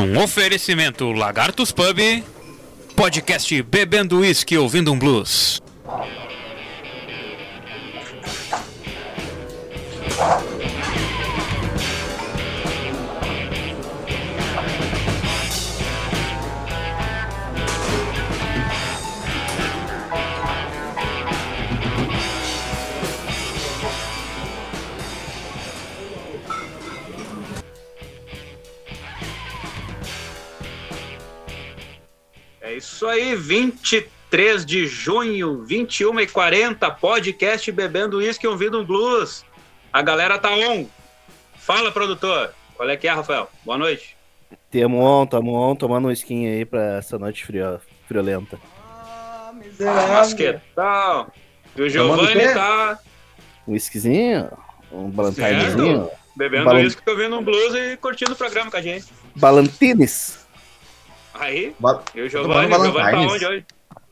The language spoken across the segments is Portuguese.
Um oferecimento Lagartos Pub, podcast Bebendo Whisky Ouvindo um Blues. Isso aí, 23 de junho, 21 e 40 podcast Bebendo Whisky e Ouvindo um Blues. A galera tá on. Fala, produtor. Qual é que é, Rafael? Boa noite. Tamo on, tamo on, tomando um skin aí pra essa noite frio, friolenta. Mas que tal? E o Giovanni tá Um whiskyzinho, um balantinezinho, bebendo Balan- whisky e ouvindo um blues e curtindo o programa com a gente. balantines. Aí, Ba- e o Tô Giovanni, o Giovanni tá onde hoje?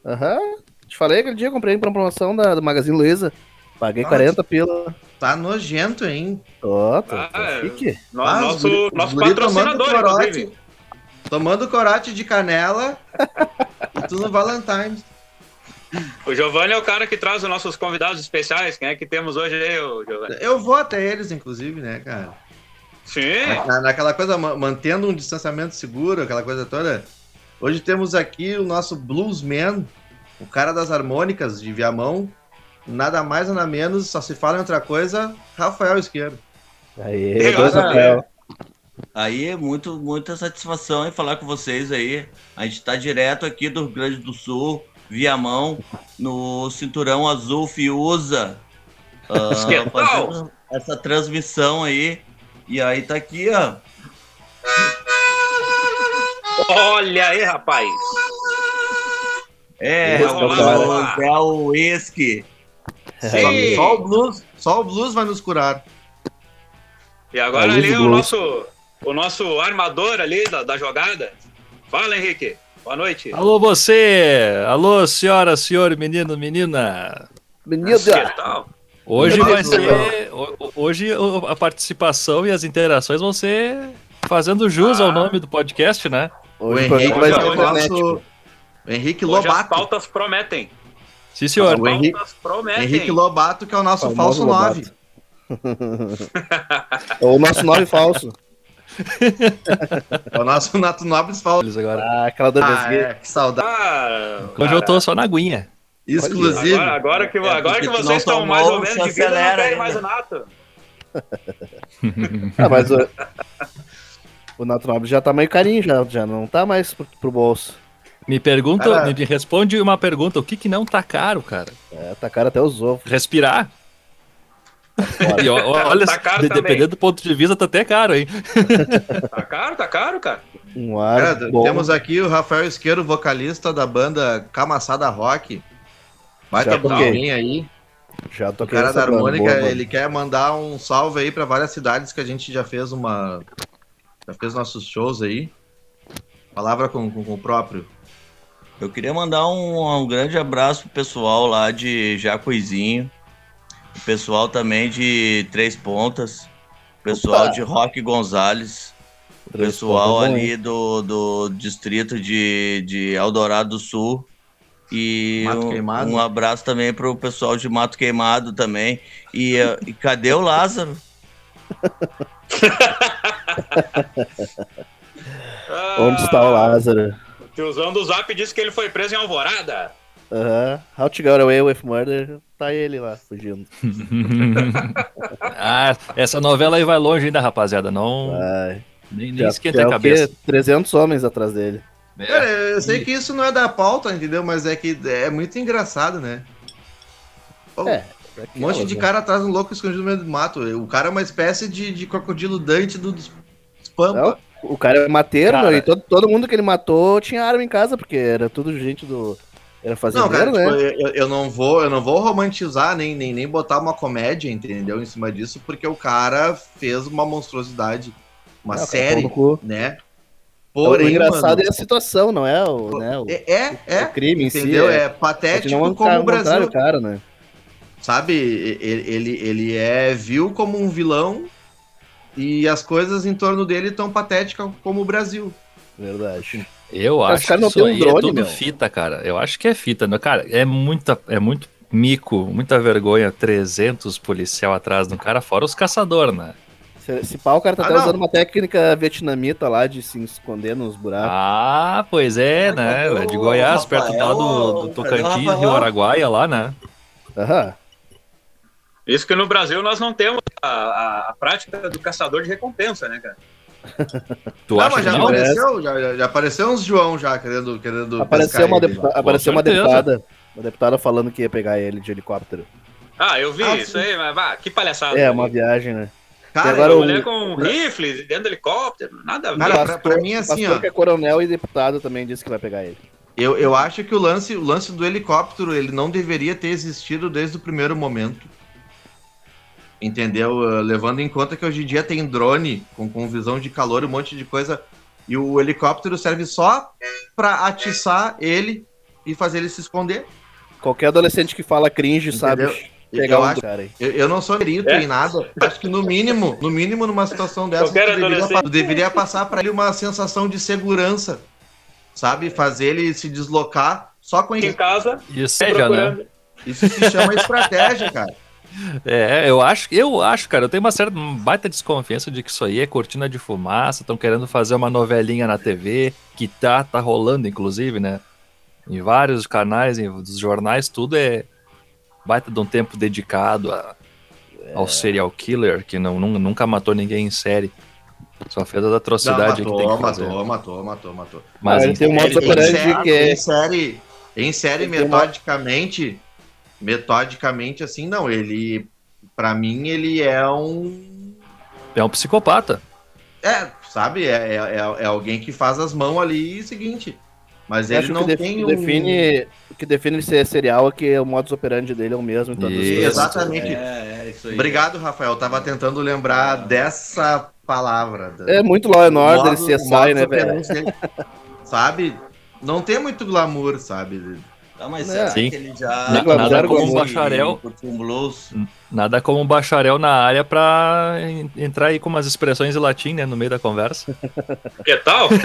Aham. Te falei aquele dia, comprei pra promoção da, do Magazine Luiza. Paguei Ah, 40 pila. Tá nojento, hein? Ó, tô, Ah, chique. No- Ah, os nosso guri- nosso guri patrocinador, tomando corote, tomando corote de canela e tu no Valentine's. O Giovanni é o cara que traz os nossos convidados especiais. Quem é que temos hoje aí, o Giovanni? Eu vou até eles, inclusive, né, cara? Sim. Na- naquela coisa, ma- mantendo um distanciamento seguro, aquela coisa toda. Hoje temos aqui o nosso bluesman, o cara das harmônicas de Viamão. Nada mais, nada menos, só se fala em outra coisa, Rafael Esquerdo. Aí, dois Rafael. Aí muito, muita satisfação em falar com vocês aí. A gente tá direto aqui do Rio Grande do Sul, Viamão, no Cinturão Azul Fiuza. Esquentão. fazendo essa transmissão aí. E aí tá aqui, ó. Olha aí, rapaz. É, o, é o Whisky. Sim. Só o blues, só o blues vai nos curar. E agora Aí, ali o nosso, o nosso armador ali da, da jogada. Fala, Henrique. Boa noite. Alô você! Alô senhora, senhor, menino, menina! Menino, Que tal? Hoje vai ser. ho- Hoje a participação e as interações vão ser fazendo jus Ah. ao nome do podcast, né? O Henrique vai ser nosso. O Henrique Hoje as Lobato. pautas prometem. Sim, senhor. O Henrique- prometem. Henrique Lobato, que é o nosso falso Lobato. 9. Ou o nosso nome falso. É o nosso Nato Nobres falso. Agora. Ah, aquela do Ah, é, que saudade. Ah, Hoje eu tô só na aguinha. Exclusivo. Agora, agora que, É, agora que vocês estão mais ou menos de vida, não acelera querem aí, mais né? o Nato. Ah, mas o, o Nato Nobre já tá meio carinho, já, já não tá mais pro, pro bolso. Me pergunta, Cara. me responde uma pergunta: o que que não tá caro, cara? É, tá caro até os ovos. Respirar? E olha, Tá caro de- dependendo do ponto de vista, tá até caro, hein? Tá caro, tá caro, cara. Um ar Cara, bom. temos aqui o Rafael Esqueiro, vocalista da banda Camaçada Rock. Vai toquei. alguém aí. Já O toquei cara essa da harmônica, boa, boa. ele quer mandar um salve aí pra várias cidades que a gente já fez uma. Já fez nossos shows aí. Palavra com, com, com o próprio. Eu queria mandar um, um grande abraço pro pessoal lá de Jacuizinho. O pessoal também de Três Pontas. O pessoal Opa! de Roque Gonzalez. O pessoal ali do, do distrito de, de Eldorado do Sul. E Mato um, Queimado. um abraço também pro pessoal de Mato Queimado também. E, e cadê o Lázaro? Ah, Onde está o Lázaro? O tiozão do Zap disse que ele foi preso em Alvorada. Aham. How to Get Away with Murder, tá ele lá, fugindo. ah, essa novela aí vai longe ainda, rapaziada. Não. Vai. Nem, nem Já, esquenta já a é cabeça. quê? 300 homens atrás dele. Cara, eu sei que isso não é da pauta, entendeu? Mas é que é muito engraçado, né? Pô, É, Um monte de cara atrás um louco escondido no meio do mato. O cara é uma espécie de, de crocodilo Dante do, dos Pampa. Não, O cara é mateiro, Cara. e todo, todo mundo que ele matou tinha arma em casa, porque era tudo gente do. Era Não, cara, né? tipo, eu, eu não vou, eu não vou romantizar nem, nem, nem botar uma comédia, entendeu? Em cima disso, porque o cara fez uma monstruosidade, uma Não, série, né? o Porém, engraçado mano, é a situação, não é o, né, o, é, é, é, o crime em si. entendeu? É, é, patético não é um como o Brasil, cara, né? sabe? Ele, ele, ele é vil como um vilão e as coisas em torno dele tão patéticas como o Brasil. Verdade. Eu Mas acho os caras que não isso um aí drone, é tudo meu. fita, cara. Eu acho que é fita. né? Cara, é muita, é muito mico, muita vergonha. 300 policial atrás do cara, fora os caçadores, né? Se, se pau, o cara tá Ah, até não. usando uma técnica vietnamita lá de se esconder nos buracos. Ah, pois é, né? É de Goiás, perto lá do, do? Tocantins? Rio Araguaia, lá, né? Aham. Isso que no Brasil nós não temos a, a- a prática do caçador de recompensa, né, cara? Tu não, acha mas já apareceu, já, já- apareceu uns João já querendo, querendo Apareceu, uma, ele. deputa- apareceu uma deputada. Uma deputada falando que ia pegar ele de helicóptero. Ah, eu vi Ah, isso sim. aí, mas vá, que palhaçada. É, uma viagem, né? Cara, agora Uma o- mulher com um rifle dentro do helicóptero, nada a ver. Cara, pra- pra mim, o assim, ó. que é coronel e deputado também disse que vai pegar ele. eu, eu acho que o lance, o lance do helicóptero ele não deveria ter existido desde o primeiro momento. Entendeu? Uh, Levando em conta que hoje em dia tem drone com, com visão de calor, um monte de coisa. E o helicóptero serve só pra atiçar ele e fazer ele se esconder. Qualquer adolescente que fala cringe sabe Entendeu? pegar Eu um acho- cara aí. Eu, eu não sou perito É? em nada. Acho que no mínimo, no mínimo, numa situação dessa, deveria, deveria passar pra ele uma sensação de segurança. Sabe? Fazer ele se deslocar só com Em isso. casa, Isso é, já, né? Isso se chama estratégia, cara. É, eu acho, eu acho, cara, eu tenho uma certa uma baita desconfiança de que isso aí é cortina de fumaça, estão querendo fazer uma novelinha na TV, que tá, tá rolando, inclusive, né? Em vários canais, em, dos jornais, tudo é baita de um tempo dedicado a- ao serial killer, que não, nun- nunca matou ninguém em série. Só fez as Não, atrocidades que tem matou, que fazer. matou, matou, matou, matou. Mas Ah, ele tem um Em operandi série, que é- em série, em série uma- metodicamente, metodicamente, assim, não, ele, pra mim, ele é um, é um psicopata. é, sabe, é, é, é- é alguém que faz as mãos ali e seguinte, mas Eu ele não que tem um... define, o que define ele ser serial é que o modus operandi dele é o mesmo as Isso. Exatamente. É, é isso aí. Obrigado, Rafael, tava tentando lembrar dessa palavra. É muito Law and Order, CSI, né, velho? dele. Sabe, não tem muito glamour, sabe, Tá, mas É. será Sim. que ele já. Na- nada como um bacharel. Nada como um bacharel na área pra en- entrar aí com umas expressões em latim, né, no meio da conversa. Que tal?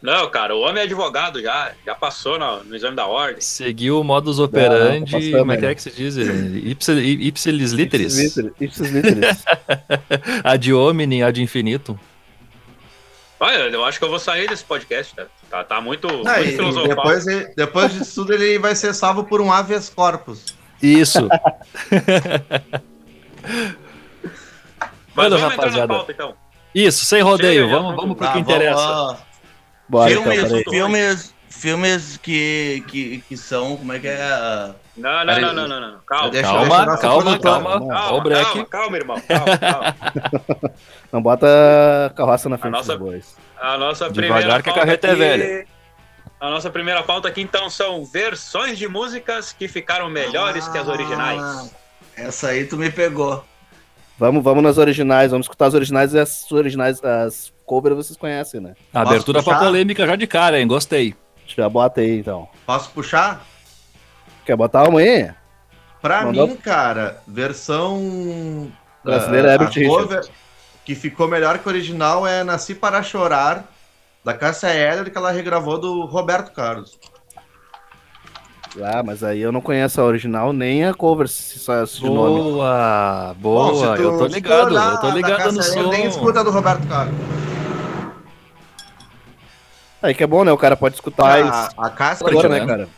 Não, cara, o homem é advogado já, já passou no, no exame da ordem. Seguiu o modus operandi, Não, não, como é que né? é que se diz? Ipsilis literis. Ipsis literis. Ad hominem, ad infinitum. Olha, eu acho que eu vou sair desse podcast, tá? Tá, tá muito, Não, muito filosofal. depois, depois disso tudo, ele vai ser salvo por um habeas corpus. Isso. Mas Manda, vamos entrar na rapaziada. pauta, então. Isso, sem rodeio. Chega, vamos, vamos pro que interessa. Bora, então, filmes, peraí. filmes, filmes que, que, que são, como é que é? ah, Não, não, Peraí. não, não, não, não. Calma, Deixa- Calma, deixa a calma, calma. calma, break. calma, calma, irmão. Calma, calma. Não bota a carroça na frente nossa- dos bois. A nossa Devagar primeira que a carreta é aqui- velha. A nossa primeira pauta aqui, então, são versões de músicas que ficaram melhores que as originais. Ah, Essa aí tu me pegou. Vamos, vamos nas originais, vamos escutar as originais e as originais, as covers vocês conhecem, né? Abertura pra polêmica já de cara, hein? Gostei. Já bota aí, então. Posso puxar? Quer botar uma aí? Pra Mandou- mim, cara, versão Brasileira ah, Herbert a Richards. cover que ficou melhor que o original é Nasci para Chorar, da Cássia Eller, que ela regravou do Roberto Carlos. Ah, mas aí eu não conheço a original nem a cover, se só de nome. Boa, Bom, se boa. tu- eu tô ligado, eu tô ligado no som. Nem escuta do Roberto Carlos. Aí que é bom, né? O cara pode escutar mais a, a Cássia agora, né? né, cara?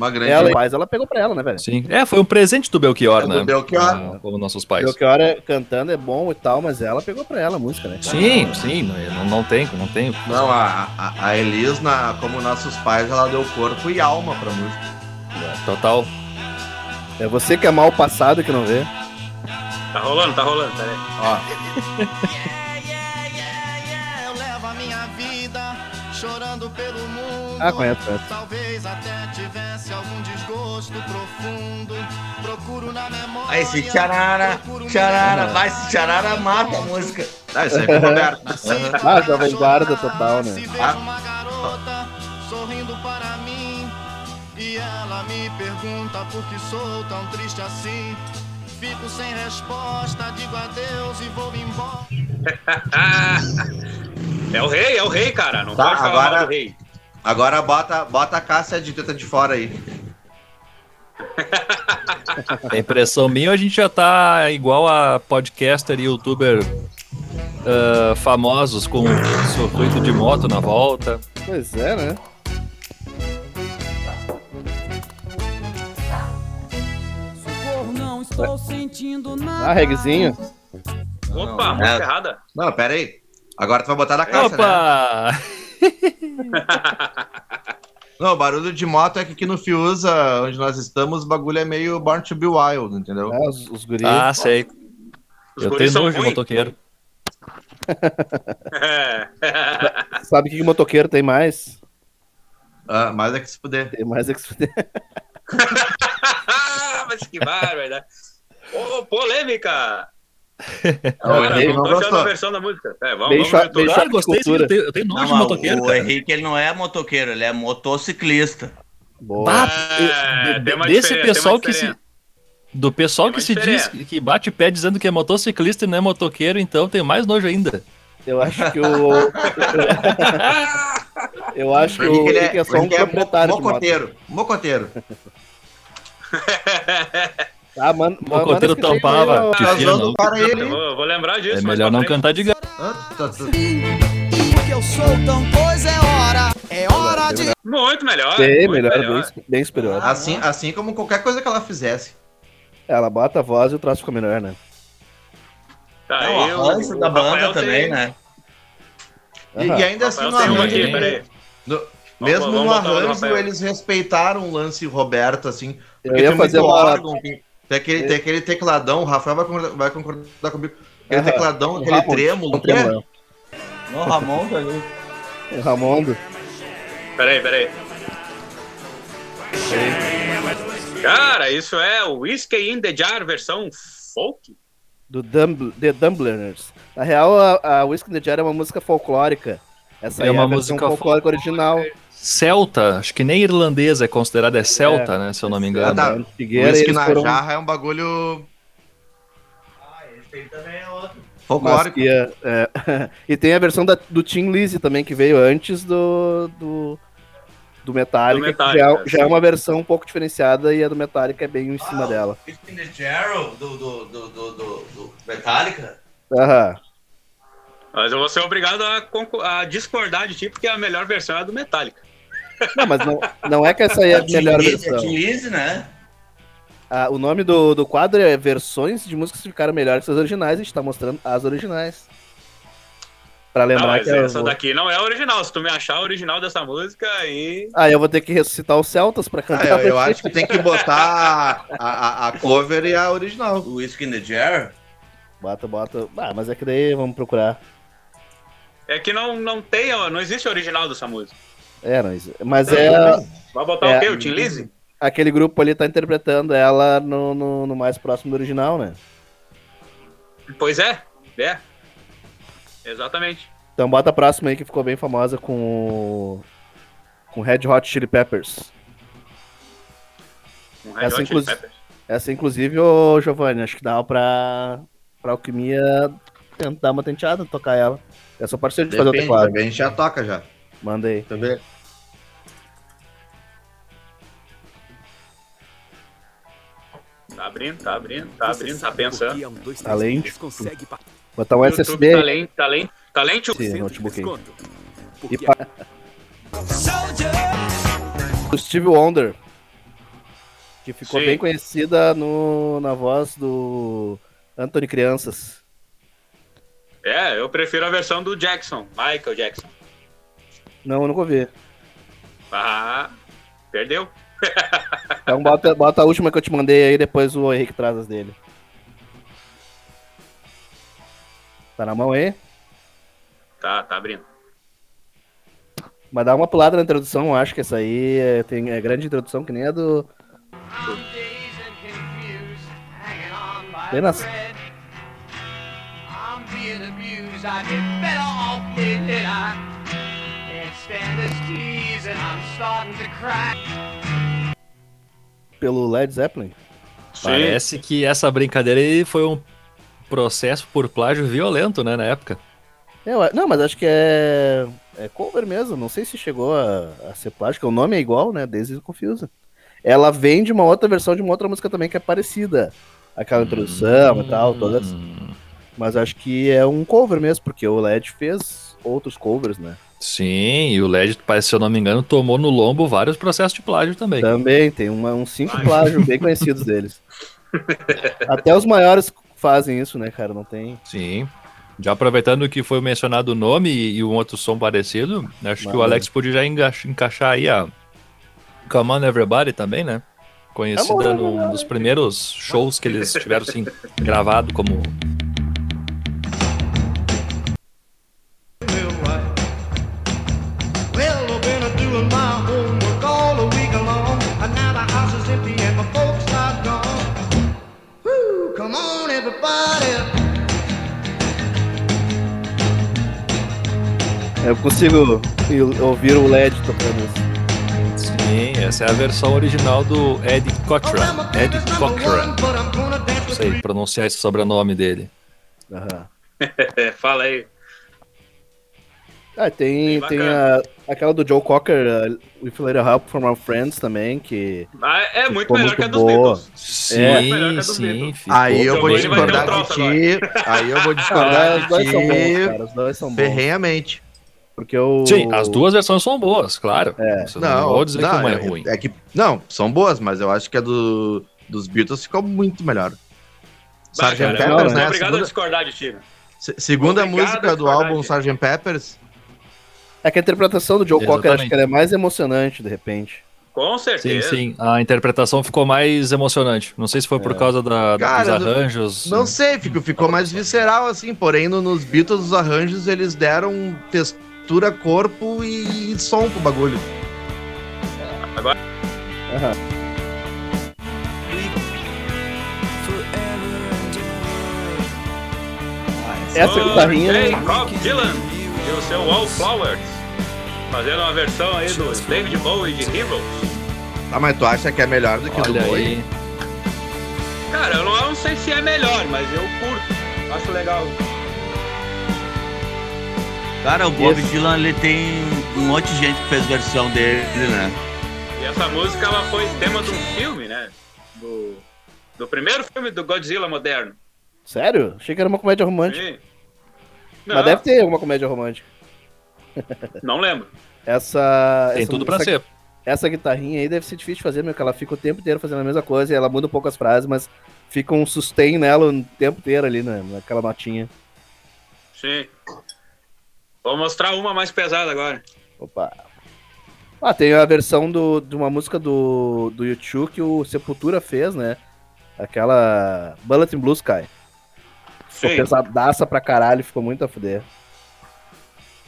uma grande Ela pais, ela pegou pra ela, né, velho? Sim. É, foi um presente do Belchior, É, do né? Belchior. Ah, Como nossos pais. O que hora cantando é bom e tal, mas ela pegou pra ela a música, né? Sim, sim, não, não tem, não tem. Não, a, a, a Elis, na, como nossos pais, ela deu corpo e alma pra música. Total. É você que é mal passado que não vê. Tá rolando, tá rolando, peraí. Ó, Ah, conheço, conheço. Talvez até tivesse algum desgosto profundo. Procuro na memória. Aí esse tcharara, tcharara, vai, esse tcharara mata a música. ah, isso aí é Roberto. Ah, Jovem Guarda total, né? Se vejo Ah. uma garota sorrindo para mim. E ela me pergunta por que sou tão triste assim. Fico sem resposta, digo adeus e vou embora. é o rei, é o rei, cara. Não Tá, pode falar agora- mal do rei. Agora bota, bota a Cássia de teta de fora aí. A impressão minha, a gente já tá igual a podcaster e youtuber ah, famosos com circuito de moto na volta. Pois é, né? Socorro, não estou sentindo nada. Ah, regzinho. Opa, Não, música é. errada. Não, pera aí. Agora tu vai botar da Cássia, né? Não, o barulho de moto é que aqui no Fiusa, onde nós estamos, o bagulho é meio Born to be Wild, entendeu? Ah, os, os guris. Ah, sei. Os Eu tenho nojo de motoqueiro. É. Sabe o que, que motoqueiro tem mais? Ah, mais é que se puder. Tem mais é que se fuder. Mas que bárbaro, né? Ô, polêmica! Não, o Cara, Henrique não não gostou. versão da música. É, vamos, Bem vamos bem Claro, gostei sim. Eu tenho, eu tenho nojo Não, de motoqueiro, o cara. Henrique ele não é motoqueiro, ele é motociclista. Boa. Bah, É, eu- desse pessoal que se. Do pessoal Tem que se diz que bate pé dizendo que é motociclista e não é motoqueiro, então tem mais nojo ainda. Eu acho que o. Eu acho que O ele Henrique é, é só um é proprietário de moto. mocoteiro. Mocoteiro. Ah, mano, O mocoteiro tampava. Tá não. para Eu ele. vou, lembrar disso. É melhor não cantar de gato. Ah, tá- tá- Porque eu sou tão coisa, é hora. É hora de. Muito melhor. Bem muito melhor, melhor. Bem, bem superior. Assim, assim como qualquer coisa que ela fizesse. Ela bota a voz e o troço fica melhor, né? Tá, É o eu- arranjo o da banda também, tem- né? E, e ainda assim, no arranjo, aqui, peraí. no- mesmo vamos no arranjo, eles respeitaram o lance Roberto, assim. Eu Porque ia fazer uma. órgão, tem aquele, tem aquele tecladão, o Rafael vai concordar, vai concordar comigo. Aquele Aham. tecladão, O aquele Ramon- trêmulo. o tremolão. O Ramon tá ali. O Ramondo. Peraí, peraí. Cara, isso é o Whiskey in the Jar versão folk? Do Dumb The Dumbliners. Na real, a, a Whiskey in the Jar é uma música folclórica. Essa É aí é uma a versão música folclórica original. Celta, acho que nem irlandesa é considerada, é celta, né? Se eu não me Ah, engano. tá. né? Figueira, Whisky eles na foram- jarra é um bagulho Esse também é outro. mas folclórico. que é- é. e tem a versão da- do Tim Lizzy também, que veio antes do, do, do Metallica, Do que já, Metallica, já é sim. uma versão um pouco diferenciada e a do Metallica é bem em cima dela. Whiskey in the Jarrow, do, do, do, do, do, Metallica. Aham. Mas eu vou ser obrigado a, a discordar de ti, porque a melhor versão é a do Metallica. Não, mas não, não é que essa aí é a melhor versão. Tim Lizzy, né? Ah, o nome do, do quadro é Versões de músicas que ficaram melhores que as originais. A gente tá mostrando as originais. Pra Não, lembrar mas que essa daqui não é a original. Se tu me achar a original dessa música, aí. Ah, eu vou ter que ressuscitar os Celtas pra Ah, cantar. eu, eu acho que tem que botar a, a, a cover e a original. O Whiskey in the Jar. Bota, bota. Ah, mas é que daí vamos procurar. É que não, não tem, não existe a original dessa música. É, não, isso- mas é. Vai botar É. o quê? O Tim Lizzy? Aquele grupo ali tá interpretando ela no, no, no mais próximo do original, né? Pois é, é. Exatamente. Então bota a próxima aí que ficou bem famosa com. Com Red Hot Chili Peppers. Um Red Essa, Hot Chili inclusive- Peppers. Essa, inclusive, ô Giovanni, acho que dá pra. Pra Alquimia tentar dar uma tenteada, tocar ela. É só parceiro de fazer o Depende, teclado. a gente já toca já. Manda aí. Tá? Tá abrindo, tá abrindo, tá abrindo, tá pensando. Além de. Botar um YouTube SSD tá aí. lento, tá lento, tá lento. Sim, notebook aí. E pa... O Steve Wonder. Que ficou Sim. bem conhecida no, na voz do Anthony Crianças. É, eu prefiro a versão do Jackson, Michael Jackson. Não, eu nunca ouvi. Ah, perdeu. Então bota, bota a última que eu te mandei aí, depois o Henrique traz as dele. Tá na mão aí? Tá, tá abrindo. Mas dá uma pulada na introdução, eu acho que essa aí é, tem é grande introdução, que nem a do. Bem nas... I'm being abused. I'd be better off dead than I can't stand this tease and I'm starting to cry. Pelo Led Zeppelin. Parece que essa brincadeira aí foi um processo por plágio violento, né, na época. Eu, não, mas acho que é, é cover mesmo. Não sei se chegou a, a ser plástico. O nome é igual, né? Desde Confusa. Ela vem de uma outra versão de uma outra música também que é parecida. Aquela introdução e tal, todas. Hum, Mas acho que é um cover mesmo, porque o LED fez outros covers, né? Sim, e o LED, parece, se eu não me engano, tomou no lombo vários processos de plágio também. Também tem uma, uns cinco plágios bem conhecidos deles. Até os maiores fazem isso, né, cara? Não tem. Sim. Já aproveitando que foi mencionado o nome e, e um outro som parecido, acho que o. Alex podia já enga- encaixar aí a Come On Everybody também, né? Conhecida num dos primeiros shows que eles tiveram assim, gravado como come on, everybody. Eu consigo ouvir o LED tocando isso. Sim, essa é a versão original do Ed Cochran. Ed Cochran. Não sei pronunciar esse sobrenome dele. É, fala aí. Ah, tem, tem a, aquela do Joe Cocker, uh, With a Little Help from Our Friends também, que Ah, é muito Ficou melhor muito que a dos boa. Beatles. Sim, melhor que a do sim. Aí eu vou um discordar de ti. Aí eu vou Ah, discordar os dois são bons, de cara, os dois são ti bons. ferrenhamente. Porque o... Sim, as duas versões são boas, claro. É. Você não, vou dizer que uma é ruim. É que, não, são boas, mas eu acho que a do, dos Beatles ficou muito melhor. Bah, Sgt. Peppers, eu né? obrigado a Segunda, discordar de ti. né? se- segunda a música do álbum. Sgt. Peppers. É que a interpretação do Joe Cocker, acho que ela é mais emocionante, de repente. Com Sim, certeza. sim. A interpretação ficou mais emocionante. Não sei se foi por É. causa da, Cara, dos arranjos. Não sei, ficou, ficou mais visceral assim, porém no- nos Beatles os arranjos eles deram textura, corpo e som pro bagulho. Aham. Essa guitarrinha... Hey, Bob Dylan e o seu Wallflowers. Fazendo uma versão aí do David Bowie de Heroes. Ah, mas tu acha que é melhor do que o do Olha Bowie? aí. Cara, eu não, eu não sei se é melhor, mas eu curto. Acho legal. Cara, o Bob Esse- Dylan ele tem um monte de gente que fez versão dele, né? E essa música ela foi tema de um filme, né? Do, do primeiro filme do Godzilla moderno. Sério? Achei que era uma comédia romântica. Sim. Não, Mas deve ter alguma comédia romântica. Não lembro. Essa... Tem essa, tudo pra essa, ser. Essa guitarrinha aí deve ser difícil de fazer, meu, que ela fica o tempo inteiro fazendo a mesma coisa e ela muda um pouco as frases, mas fica um sustain nela o tempo inteiro ali, né, naquela notinha. Sim. Vou mostrar uma mais pesada agora. Opa. Ah, tem a versão do, de uma música do, do YouTube que o Sepultura fez, né? Aquela Bullet in Blue Sky. Ficou Sim. pesadaça pra caralho, ficou muito a fuder.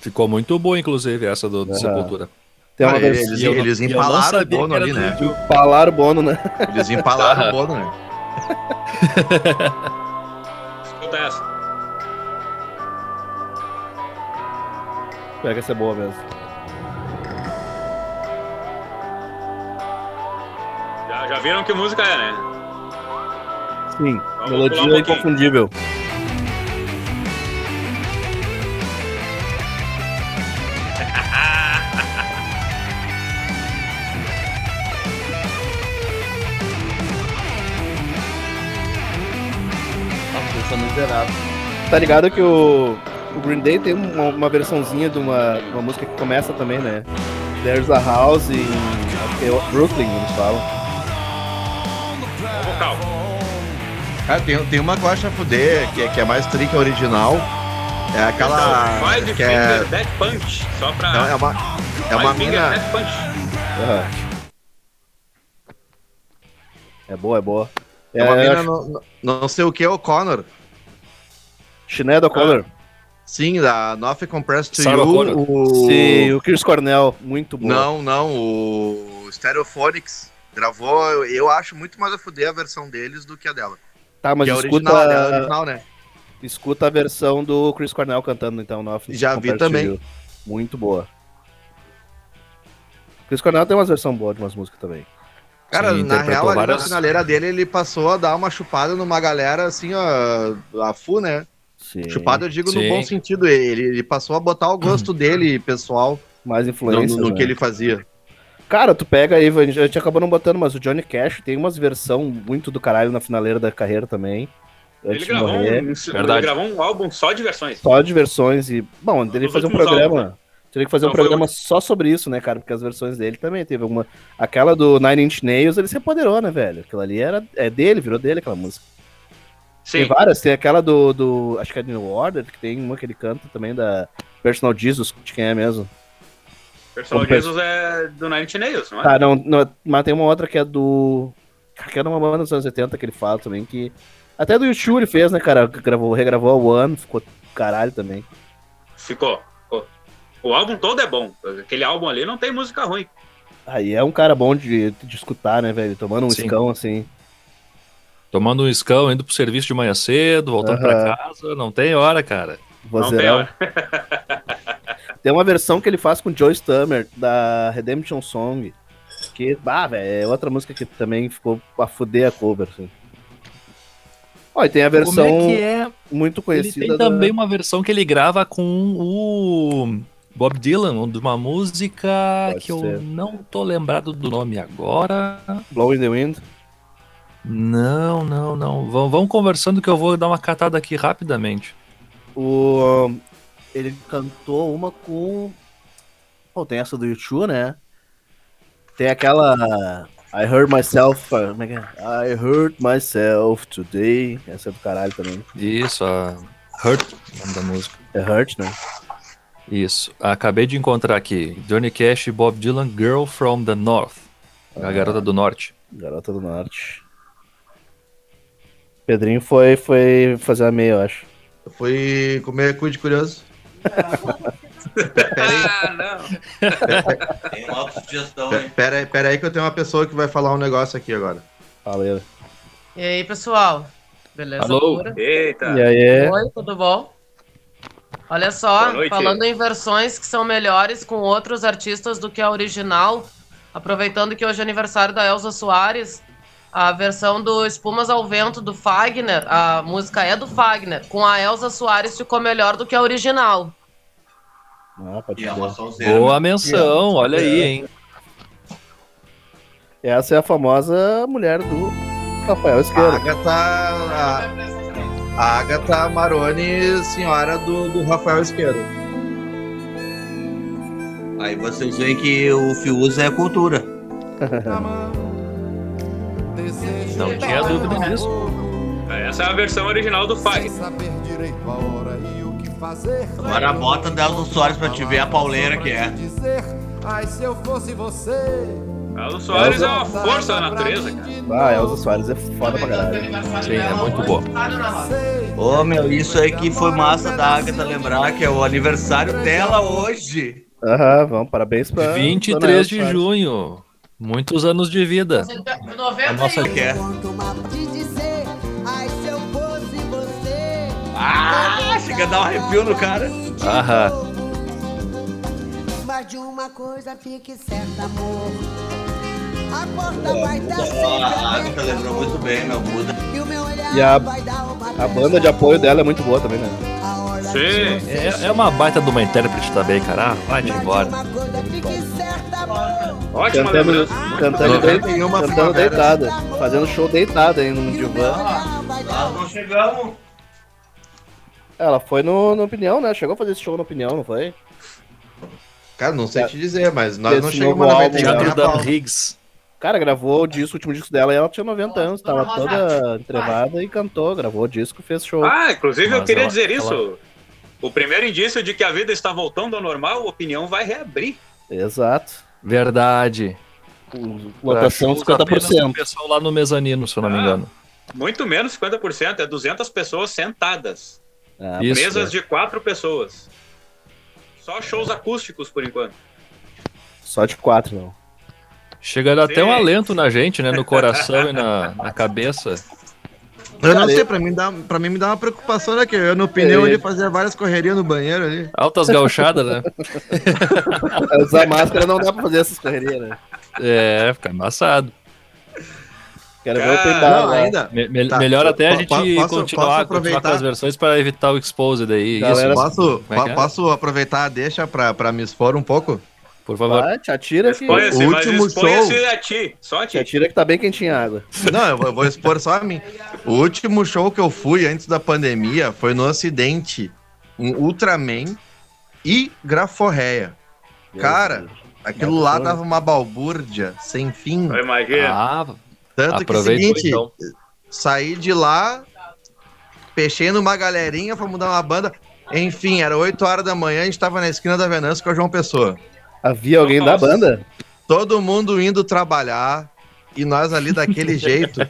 Ficou muito boa, inclusive, essa do, do Aham. Sepultura. Tem uma Ah, eles, não- eles e não empalaram o Bono ali, né? YouTube. Falaram o Bono, né? Eles empalaram o Bono, né? Escuta essa. Pega essa é boa mesmo. Já, já viram que música é, né? Sim, Vamos melodia um inconfundível. Tá ligado que o, o Green Day tem uma, uma versãozinha de uma, uma música que começa também, né? There's a House em é Brooklyn, eles falam. Vocal. Cara, tem, tem uma que eu acho a fuder, que é, que é mais tri que a original. É aquela. Então, Five que é, Death Punch. Só pra. não, é uma, é uma Five mina. Death Punch. Aham. É boa, é boa. É uma É, mina, acho- não, não sei o que, o Connor. Sinead O'Connor. Sim, da Nothing Compares to Sarah You. O... Sim, o Chris Cornell, muito bom. Não, não, o Stereophonics gravou, eu, eu acho muito mais a fuder a versão deles do que a dela. Tá, mas que é a escuta, original, né? A original, né? escuta a versão do Chris Cornell cantando, então. Nothing Já vi também. You. Muito boa. Chris Cornell tem umas versões boas de umas músicas também. Cara, Sim, na real, ali várias- na finaleira dele, ele passou a dar uma chupada numa galera assim, ó, a fu, né? Sim. Chupada eu digo no Sim. bom sentido. Ele, ele passou a botar o gosto dele, pessoal, Mais no, influência. no né? que ele fazia. Cara, tu pega aí, a gente acabou não botando, mas o Johnny Cash tem umas versão muito do caralho na finaleira da carreira também. Ele gravou, morrer. um, ele Verdade. gravou um álbum só de versões. Só de versões e. Bom, teria que fazer um programa. álbuns, Teria que fazer um Não, foi programa só sobre isso, né, cara? Porque as versões dele também teve alguma. Aquela do Nine Inch Nails, ele se apoderou, né, velho? Aquilo ali era é dele, virou dele aquela música. Tem Sim, várias, tem aquela do, do. Acho que é New Order, que tem uma que ele canta também da Personal Jesus, de quem é mesmo. Personal como Jesus é do Nine Inch Nails, não é? Tá, não, não, mas tem uma outra que é do. Que é uma banda dos anos 70 que ele fala também, que. Até do YouTube ele fez, né, cara? Gravou, regravou a One, ficou caralho também. Ficou, ficou. O álbum todo é bom. Aquele álbum ali não tem música ruim. Aí é um cara bom de, de escutar, né, velho? Tomando um Sim. escão assim. Tomando um escão, indo pro serviço de manhã cedo, voltando pra casa. Não tem hora, cara. Não tem hora. Tem uma versão que ele faz com o Joe Stummer, da Redemption Song. Que, bah, velho, é outra música que também ficou pra fuder a cover, assim. Ó, e tem a versão Como é que é? muito Ele conhecida. tem da- também uma versão que ele grava com o Bob Dylan, de uma música Pode que ser. eu não tô lembrado do nome agora. Blow in the Wind. Não, não, não. Vamos, vamos conversando que eu vou dar uma catada aqui rapidamente. O, ele cantou uma com. Pô, tem essa do YouTube, né? Tem aquela. I heard myself. Como é que é? I heard myself today. Essa é do caralho também. Isso, a Hurt, o nome da música. É Hurt, né? Isso. Acabei de encontrar aqui. Johnny Cash e Bob Dylan, Girl from the North. A Ah. garota do norte. Garota do Norte. Pedrinho foi, foi fazer a meia, eu acho. Eu fui comer cu de curioso. Ah, não. Tem uma autossugestão, pe- hein? pera, aí- pera aí que eu tenho uma pessoa que vai falar um negócio aqui agora. Valeu. E aí, pessoal? Beleza? Alô? pura? Eita. E aí? Oi, tudo bom? Olha só, falando em versões que são melhores com outros artistas do que a original, aproveitando que hoje é aniversário da Elza Soares, a versão do Espumas ao Vento do Fagner, a música é do Fagner, com a Elza Soares ficou melhor do que a original. Ah, pode E é uma sonzeira. Boa menção, olha aí, hein? Essa é a famosa mulher do Rafael A Esquerdo. Agatha, a, a Agatha Maroni, senhora do, do Rafael Esquerdo. Aí vocês veem que o Fiuza é cultura. Não tinha dúvida disso. Essa é a versão original do Fag. Agora bota Delzo Soares pra te ver a pauleira que é. Ai, se eu fosse você. Elza Soares é uma força da natureza, cara. Ah, Elza Soares é foda pra caralho. Sim, é muito boa. Ô meu, isso aí que foi massa da Agatha lembrar que é o aniversário dela hoje. Aham, vamos, parabéns pra. dona 23 Elza de Soares. junho. Muitos anos de vida. A 91. nossa Que é. De dizer, ai, se eu fosse você. Ah, chega a dar um arrepio no cara. Aham. Mas de uma coisa fique certa, amor. A porta vai estar Ó, sempre a Agatha aberta. lembrou muito bem, meu. Muda. E o meu olhar E a- vai dar uma A banda de apoio dela é muito boa também, né? Sim. É, é uma baita de uma intérprete também, cara. Ah, vai-te Mas de embora. uma coisa fique certa, amor. Ótima Cantando, lembrança. cantando, 91 cantando deitada. Fazendo show deitada aí num divã. Nós não chegamos. Ela foi no, no Opinião, né? Chegou a fazer esse show no Opinião, não foi? Cara, não sei te dizer, mas nós não Esse chegamos novo na álbum, 91 Teatro nem a Dan pau. Cara, gravou o disco, o último disco dela e ela tinha 90 anos, tava toda entrevada e cantou, gravou o disco, fez show. Ah, inclusive eu Mas queria ela- dizer ela- isso. O primeiro indício de que a vida está voltando ao normal, a opinião vai reabrir. Exato. Verdade. Lotação Pra shows apenas do 50%. pessoal lá no mezanino, se eu não me Ah. engano. Muito menos 50%, é 200 pessoas sentadas. Ah, Isso. Mesas de quatro pessoas. Só shows acústicos por enquanto. Só de quatro, não. Chega a dar até um alento na gente, né? No coração e na, na cabeça. Eu não sei, pra mim, dá, pra mim me dá uma preocupação, né? Que eu no pneu É. ele fazia várias correrias no banheiro ali. Altas gauchadas, né? Usar máscara não dá pra fazer essas correrias, né? É, fica embaçado. Quero ver o Não, lá. ainda. Me- me- Tá, melhor até a gente po- posso- continuar, posso continuar aproveitar? com as versões para evitar o exposed aí. Galera, Isso, Posso, é que é? posso aproveitar a deixa pra, pra me expor um pouco? Por favor. Vai, te atira que... O último show- a ti. Só a Te ti. atira que tá bem quentinha a água. Não, eu vou, eu vou expor só a mim. O último show que eu fui antes da pandemia foi no Ocidente. Um Ultraman e Graforreia. Cara, aquilo lá dava uma balbúrdia sem fim. Eu imagino. Ah, Tanto que é seguinte, então. saí de lá, fechei numa galerinha pra mudar uma banda. Enfim, era 8 horas da manhã, a gente tava na esquina da Venâncio com o João Pessoa. Havia alguém da Nossa. banda? Todo mundo indo trabalhar e nós ali daquele jeito.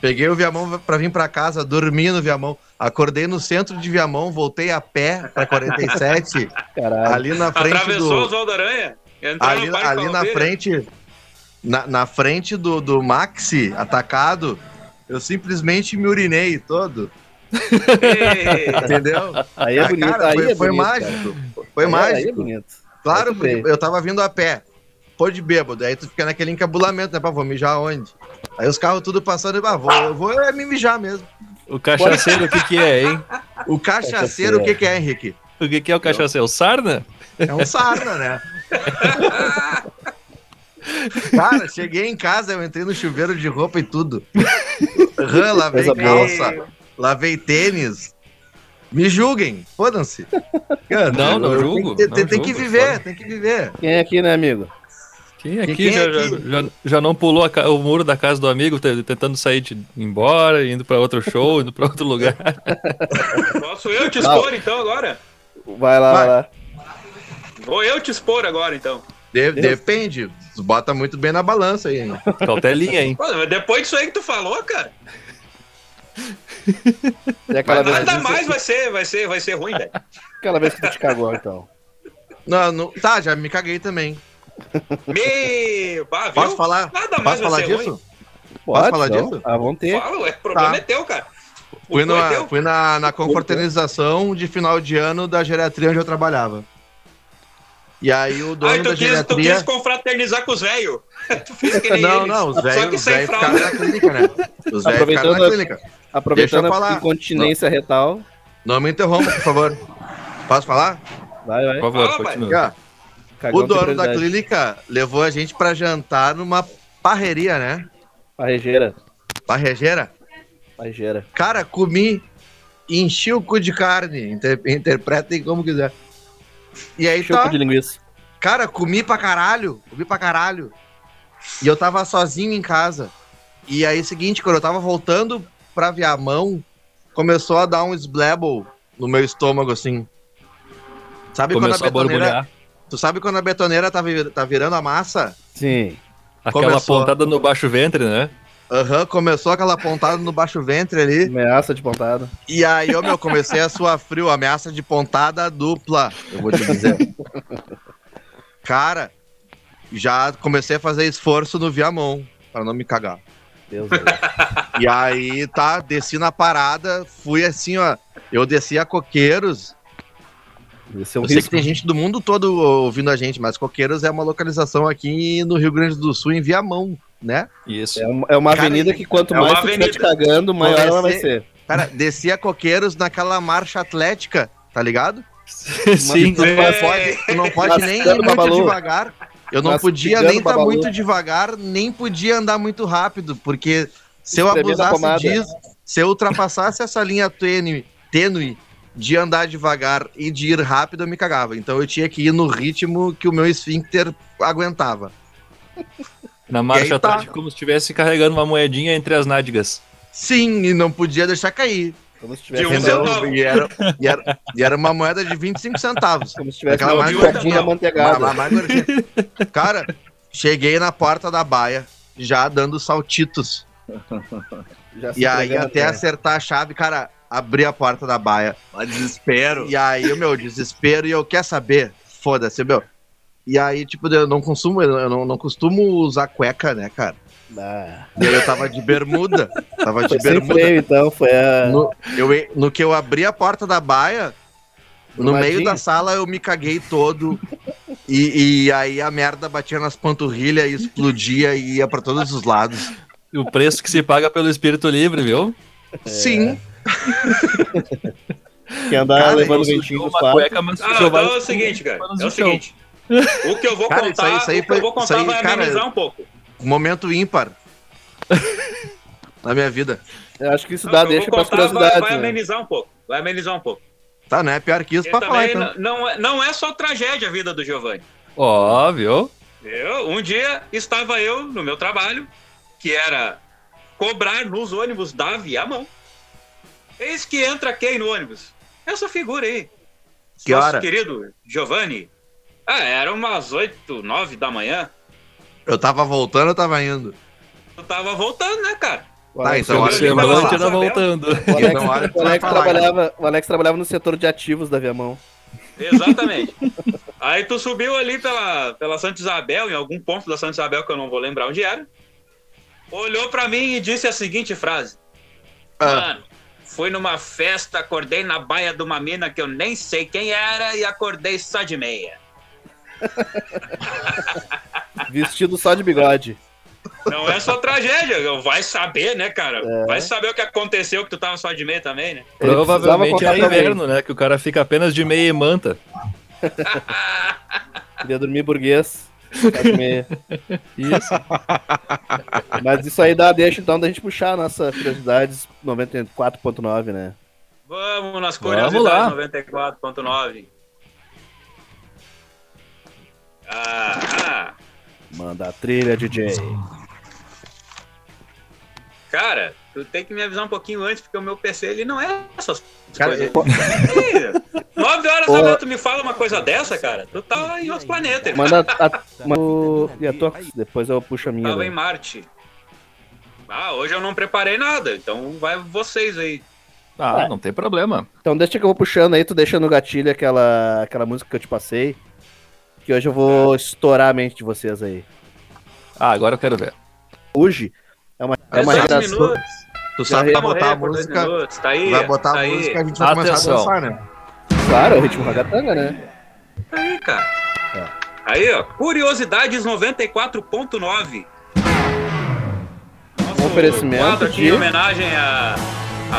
Peguei o Viamão pra vir pra casa, dormi no Viamão. Acordei no centro de Viamão, voltei a pé pra 47, Caralho. ali na frente Atravessou do... o Oswaldo Aranha. entrou ali, ali na frente, na, na frente do, do Maxi atacado, eu simplesmente me urinei todo, entendeu? Aí é Ah, bonito, cara, aí foi, é foi bonito, mágico. cara. Foi Aí- mágico. Aí é bonito. Claro, porque eu tava vindo a pé. Pô de bêbado, aí tu fica naquele encabulamento, né? Pá, vou mijar onde? Aí os carros tudo passando e, ah, vou, eu vou é me mijar mesmo. O cachaceiro, o que que é, hein? O cachaceiro, o que que é, Henrique? O que que é o cachaceiro? O sarna? É um sarna, né? Cara, cheguei em casa, eu entrei no chuveiro de roupa e tudo. Rã, lavei boa. calça, lavei tênis. Me julguem, fodam-se. Não, não julgo, Tem, não tem- tem que viver, foda. tem que viver. Quem é aqui, né, amigo? Quem aqui, quem já, aqui? Já, já, já não pulou a o muro da casa do amigo, te- tentando sair de embora, indo pra outro show, indo pra outro lugar? Posso eu te expor então agora? Vai lá, vai, Vai. lá. Vou eu te expor agora então. De- depende, tu bota muito bem na balança aí. hein? Cautelinha, hein? Pô, depois disso aí que tu falou, cara. E aquela Mas vez, nada mais vai ser, vai ser, vai ser ruim, velho. aquela vez que tu te cagou, então. Não, não, tá, já me caguei também. Viu? Posso falar? Nada mais Posso vai falar ser disso? ruim. Pode, falar então. disso? Ah, vão ter. Fala, ué, o problema Tá. é teu, cara. O Fui, é na, teu. fui na, na confraternização de final de ano da geriatria onde eu trabalhava. E aí o dono Ai, da tu quis, tu geriatria. quis confraternizar com os velhos. Tu fez que nem Não, não, os Só velhos que os velhos ficaram na clínica, né? Os velhos ficaram Aproveitando na a- clínica. Aproveitando Deixa eu a incontinência retal. Não me interrompa, por favor. Posso falar? Vai, vai. Por favor, Fala, continua. Aqui, ó. Cagão O dono da clínica levou a gente pra jantar numa parreria, né? Parrejeira. Parrejeira. Parrejeira. Cara, comi, enchi o cu de carne. Inter interpretem como quiser. E aí Chupa tá. de linguiça. Cara, comi pra caralho. Comi pra caralho. E eu tava sozinho em casa. E aí, seguinte, quando eu tava voltando pra Viamão, começou a dar um sblabble no meu estômago, assim. Sabe Começou a quando a betoneira... borbulhar. Tu sabe quando a betoneira tá, vir- tá virando a massa? Sim. Aquela Começou. pontada no baixo ventre, né? Aham, começou aquela pontada no baixo ventre ali. Ameaça de pontada. E aí, eu, meu, comecei a suar frio, ameaça de pontada dupla, eu vou te dizer. Cara, já comecei a fazer esforço no Viamão, pra não me cagar. Deus Deus. E aí, tá, desci na parada, fui assim, ó. Eu desci a Coqueiros. Esse é um Eu sei que risco. tem gente do mundo todo ouvindo a gente, mas Coqueiros é uma localização aqui no Rio Grande do Sul, em Viamão, né? Isso. É uma, é uma Cara, avenida que quanto é mais tu estiver te cagando, maior ela vai ser. Cara, desci a Coqueiros naquela marcha atlética, tá ligado? Sim. Tu não É. pode, tu não pode nem ir muito babalu. devagar. Eu não podia nem estar babalu. muito devagar, nem podia andar muito rápido, porque se eu abusasse disso, se eu ultrapassasse essa linha tênue, tênue de andar devagar e de ir rápido, eu me cagava. Então eu tinha que ir no ritmo que o meu esfíncter aguentava. Na marcha tá. atrás, como se estivesse carregando uma moedinha entre as nádegas. Sim, e não podia deixar cair. Como se De tivesse, um Entendeu? centavo. E era, e, era, e era uma moeda de 25 centavos. como se tivesse Aquela uma mais gordinha. Ma- amanteigada. ma- mais gordinha. Cara, cheguei na porta da baia, já dando saltitos. E aí, até acertar a chave, cara, abri a porta da baia. Ó, desespero. E aí, o meu desespero, e eu quer saber? Foda-se, meu. E aí, tipo, eu não consumo, eu não, não costumo usar cueca, né, cara? Ah, E eu tava de bermuda. Tava de foi bermuda. freio, então. Foi a. No, eu, no que eu abri a porta da baia, no No meio da sala eu me caguei todo. E, e aí a merda batia nas panturrilhas e explodia e ia pra todos os lados. O preço que se paga pelo espírito livre, viu? Sim. Que andar Cara, levando ventinho uma dos quatro. cueca, mas Ah, então é o seguinte, cara. É o chão. seguinte. O que eu vou Cara, contar, isso aí- isso aí o que eu vou isso contar aí, vai cara, amenizar um pouco. Momento ímpar. Na minha vida. Eu acho que isso dá deixa pras contar vai, vai né? amenizar um pouco. Vai amenizar um pouco. Tá, né? Pior que isso pra falar, então. não, não é, não é só tragédia a vida do Giovanni. Ó, viu? Eu, um dia estava eu no meu trabalho, que era cobrar nos ônibus da Viamão. Eis que entra quem no ônibus? Essa figura aí. Que Nosso hora? querido Giovanni. Ah, era umas 8, 9 da manhã. Eu tava voltando, eu tava indo. Eu tava voltando, né, cara? O Tá, Alex, então Observante falar. era voltando. o Alex, Então, o Alex falar, trabalhava, o Alex trabalhava no setor de ativos da Viamão. Exatamente. Aí tu subiu ali pela, pela Santa Isabel, em algum ponto da Santa Isabel que eu não vou lembrar onde era. Olhou pra mim e disse a seguinte frase: Ah. Mano, fui numa festa, acordei na baia de uma mina que eu nem sei quem era e acordei só de meia. Vestido só de bigode. Não é só tragédia, vai saber, né, cara? É. Vai saber o que aconteceu que tu tava só de meia também, né? Ele Provavelmente é inverno, né? Que o cara fica apenas de meia e manta. Queria dormir burguês. só de meia. Isso. Mas isso aí dá deixa então da gente puxar a nossa curiosidades 94.9, né? Vamos nas Vamos lá. curiosidades 94.9. Ah, ah. Manda a trilha, DJ. Cara, tu tem que me avisar um pouquinho antes, porque o meu PC ele não é essas Cara, coisas. eu- Nove horas Ô. da manhã tu me fala uma coisa dessa, cara. Tu tá em outro planeta. irmão. Manda a, e a tua, depois eu puxo a minha. Tava em? Marte. Ah, hoje eu não preparei nada, então vai vocês aí. Ah, não tem problema. Então deixa que eu vou puxando aí, tu deixa no gatilho aquela, aquela música que eu te passei. Que hoje eu vou estourar a mente de vocês aí. Ah, agora eu quero ver. Hoje é uma, é uma 18 regravação. minutos, Tu sabe Já vai botar a música. tá aí, Vai botar tá a música a gente vai começar Atenção. a dançar, né? Claro, é o ritmo ragatanga, né? Tá aí, cara. É. Aí, ó, Curiosidades 94.9. Nosso Oferecimento quadro aqui de- em homenagem a,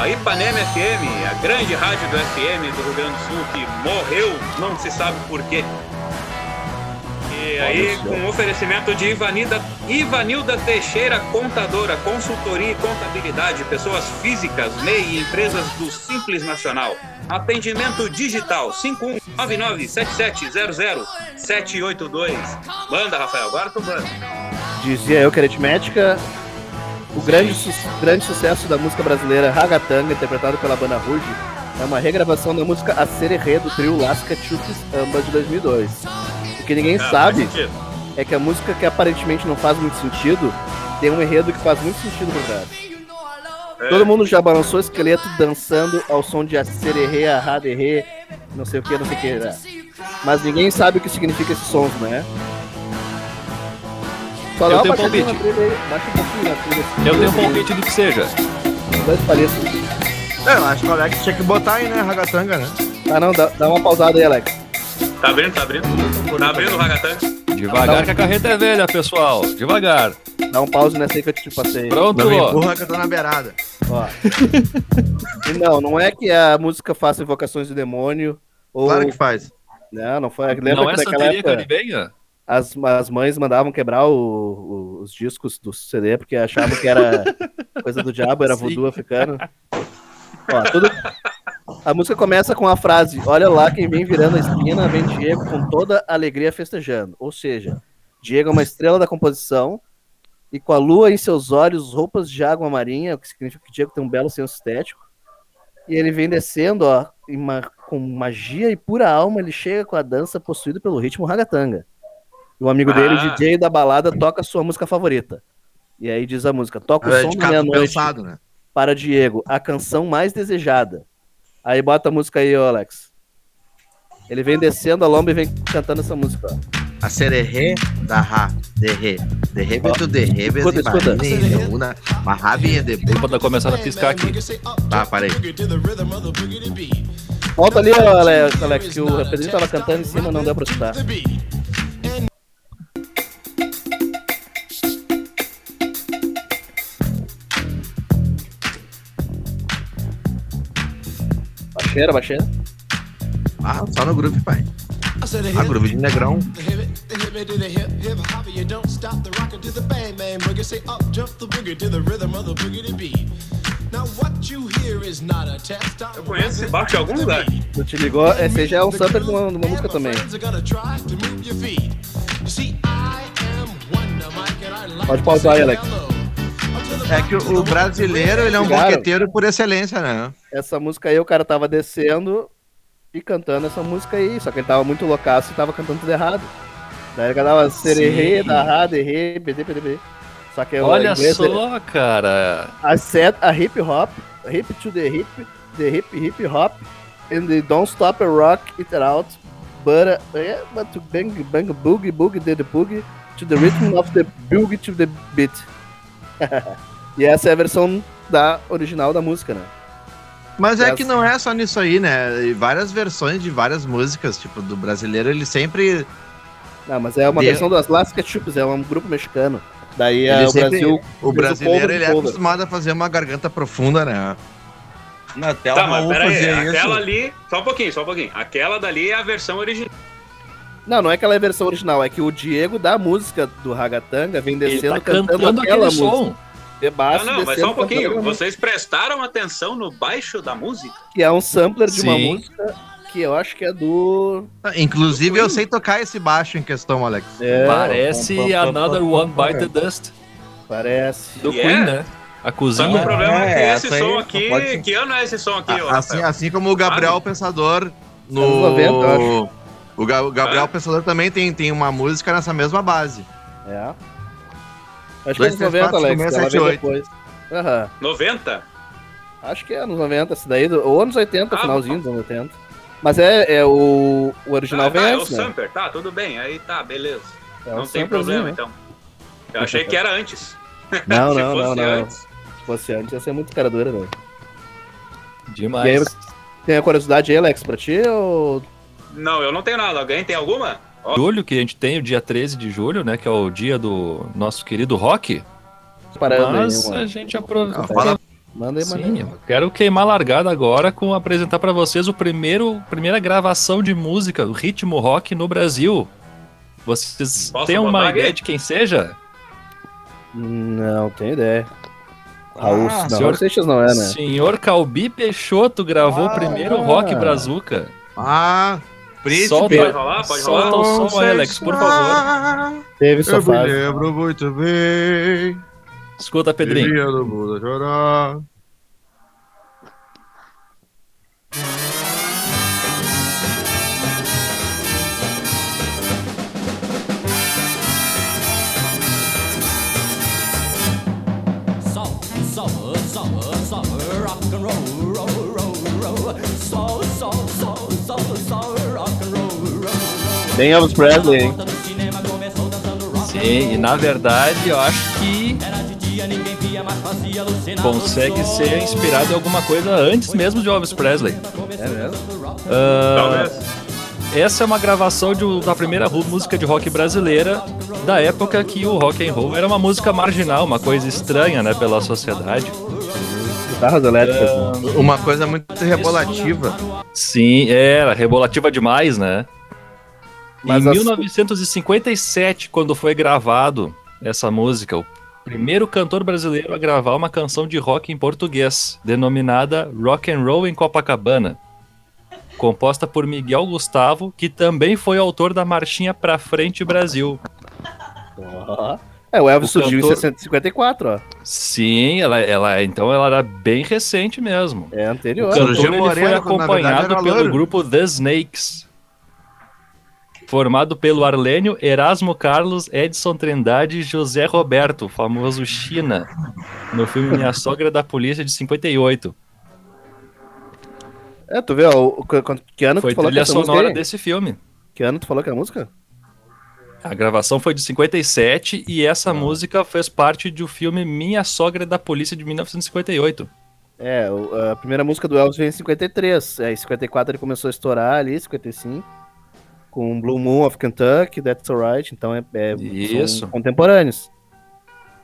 a Ipanema FM, a grande rádio do FM do Rio Grande do Sul, que morreu, não se sabe por quê. E aí, com um oferecimento de Ivanilda, Ivanilda Teixeira Contadora, consultoria e contabilidade, pessoas físicas, MEI e empresas do Simples Nacional. Atendimento digital 519977000782. Manda, Rafael, agora tu manda. Dizia eu que aritmética. O grande, su- grande sucesso da música brasileira Ragatanga, interpretado pela banda Ruge, é uma regravação da música A Sererê do trio Lasca Chupes Ambas de 2002. O que ninguém Ah, sabe é que a música que aparentemente não faz muito sentido tem um enredo que faz muito sentido por trás. É. Todo mundo já balançou o esqueleto dançando ao som de acererê, arraderê, não sei o que, não sei o que. Né? Mas ninguém sabe o que significa esses sons, né? Só Eu dá tenho uma baixadinha palpite. na trilha aí, Baixa um pouquinho na trilha. Eu tenho um palpite do que seja. Dois palitos. É, eu acho que o Alex tinha que botar aí, né? Ragatanga, né? Ah não, dá, dá uma pausada aí, Alex. Tá abrindo, tá abrindo. Tá abrindo o Ragatanga. Devagar que a carreta é velha, pessoal. Devagar. Dá um pause nessa aí que eu te passei. Pronto, Não me ó. empurra que eu tô na beirada. Ó. E não, não é que a música faça invocações do demônio. Ou... Claro que faz. Não, não foi. Lembra Não que é naquela santeria época caribenha? as, as mães mandavam quebrar o- o- os discos do CD porque achavam que era coisa do diabo, era voodoo africano. Ó, tudo... A música começa com a frase: Olha lá quem vem virando a esquina, vem Diego com toda a alegria festejando. Ou seja, Diego é uma estrela da composição e com a lua em seus olhos, roupas de água marinha, o que significa que Diego tem um belo senso estético. E ele vem descendo, ó, com magia e pura alma, ele chega com a dança possuído pelo ritmo ragatanga. E o amigo dele, o Ah. DJ da balada, toca sua música favorita. E aí diz a música: toca o É som de meia-noite né? Para Diego, a canção mais desejada. Aí bota a música aí, ô Alex. Ele vem descendo a lomba e vem cantando essa música. Ó. A sererê da ra, de re, de re, betu de re, Escuta, escuta. una, marrabinha de bu. Vou começar a piscar aqui. Tá, parei. Volta ali, ó, Alex, Alex, que o Pedrinho tava cantando em cima, não deu pra escutar. Baixeira, baixeira. Ah, só no grupo, pai. Ah, grupo de negrão. Eu conheço esse baixo de algum lugar. Tu te ligou? Esse já é um sampler de uma, de uma música também. Pode pausar aí, Alex. É que o o brasileiro, ele é um boqueteiro por excelência, né? Essa música aí, o cara tava descendo e cantando essa música aí. Só que ele tava muito loucaço e tava cantando tudo errado. Daí ele cantava sererê, Sim. darrado, errê, bd, bd, Só que o Olha inglês, ele- só, cara. I said a hip hop, hip to the hip, the hip hip hop, and they don't stop a rock it out, but uh, yeah, but to bang bang boogie boogie the boogie to the rhythm of the boogie to the beat. e essa é a versão da original da música, né? Mas é que não é só nisso aí, né? E várias versões de várias músicas, tipo, do brasileiro, ele sempre. Não, mas é uma De- versão das Las Ketchups, é um grupo mexicano. Daí é, o sempre- Brasil. O brasileiro, ele é cover. acostumado a fazer uma garganta profunda, né? Na Tá, tela mas Raul peraí, fazia isso. aquela ali. Só um pouquinho, só um pouquinho. Aquela dali é a versão original. Não, não é que ela é a versão original, é que o Diego da música do Ragatanga vem Ele descendo tá cantando, cantando aquela música. som. De baixo, não, não, mas só um pouquinho. Vocês prestaram atenção no baixo da música? Que é um sampler de uma Sim. música que eu acho que é do. Ah, Inclusive, eu sei tocar esse baixo em questão, Alex. É, Parece pam, pam, pam, Another One Bite the Dust. Parece. Do E Queen, é? né? A Só que cozinha. o problema é, que É, esse essa aí som aqui. pode. Que ano é esse som aqui, Assim, assim como o Gabriel Sabe? Pensador no. Anos 90, eu O, Ga- o Gabriel Ah. Pensador também tem, tem uma música nessa mesma base. É. Acho que é Dois, nos três, 90, quatro, Alex. cinco, que seis, ela sete, veio oito. depois. Aham. 90? Acho que é anos 90, esse daí. Ou anos 80, Ah, finalzinho dos anos 80. Mas é, é o, o original Ah, vem tá, é o antes, né? Samper, tá, tudo bem. Aí tá, beleza. É não tem problema, né? então. Eu achei que era antes. Não, não, não, fosse não. antes. Se fosse antes, ia ser muito cara dura, né? E aí, Demais. você tem a curiosidade aí, Alex, pra ti? Ou... Não, eu não tenho nada. Alguém tem alguma? Julho, que a gente tem o dia 13 de julho, né? Que é o dia do nosso querido rock. Parando Mas aí, a gente aproveita. Ah, fala- Manda aí, manda Sim, aí. quero queimar a largada agora com apresentar pra vocês o primeiro primeira gravação de música, o ritmo rock no Brasil. Vocês Posso têm uma ideia de quem seja? Não, tenho ideia. Raul, Ah, não, senhor- Seixas não é, né? Senhor Calbi Peixoto gravou o primeiro rock brazuca. Ah, príncipe. Solta, Pode rolar? Pode solta rolar? o som Alex, por favor. Teve Eu sua me fase. lembro muito bem. Escuta, Pedrinho. Dia do Buda chorar. Bem Elvis Presley, hein? Sim, e na verdade eu acho que consegue ser inspirado em alguma coisa antes mesmo de Elvis Presley. É mesmo? Talvez. Essa é uma gravação de- da primeira música de rock brasileira da época que o rock and roll era uma música marginal, uma coisa estranha, né, pela sociedade. Guitarras elétricas. Ah? Uma coisa muito rebolativa. Sim, era rebolativa demais, né? Mas em as- 1957, quando foi gravado essa música, o primeiro cantor brasileiro a gravar uma canção de rock em português, denominada Rock and Roll em Copacabana, composta por Miguel Gustavo, que também foi autor da marchinha Pra Frente Brasil. Ó. É, o Elvis O surgiu cantor- em 654, ó. Sim, ela, ela então ela era bem recente mesmo. É O anterior. cantor Surgiu ele Moreno, foi verdade acompanhado pelo loiro. grupo The Snakes, formado pelo Arlênio, Erasmo Carlos, Edson Trindade e José Roberto, famoso China, no filme Minha Sogra da Polícia de 58. É, tu vê, ó, o, que, que ano que Foi tu falou que trilha essa música sonora aí? desse filme. Que ano tu falou que é a música? A gravação foi de 57 e essa música fez parte do filme Minha Sogra da Polícia de 1958. É, a primeira música do Elvis veio em 53. É, em 54 ele começou a estourar ali, 55. Com Blue Moon of Kentucky, That's Alright. Então é, é Isso. são contemporâneos.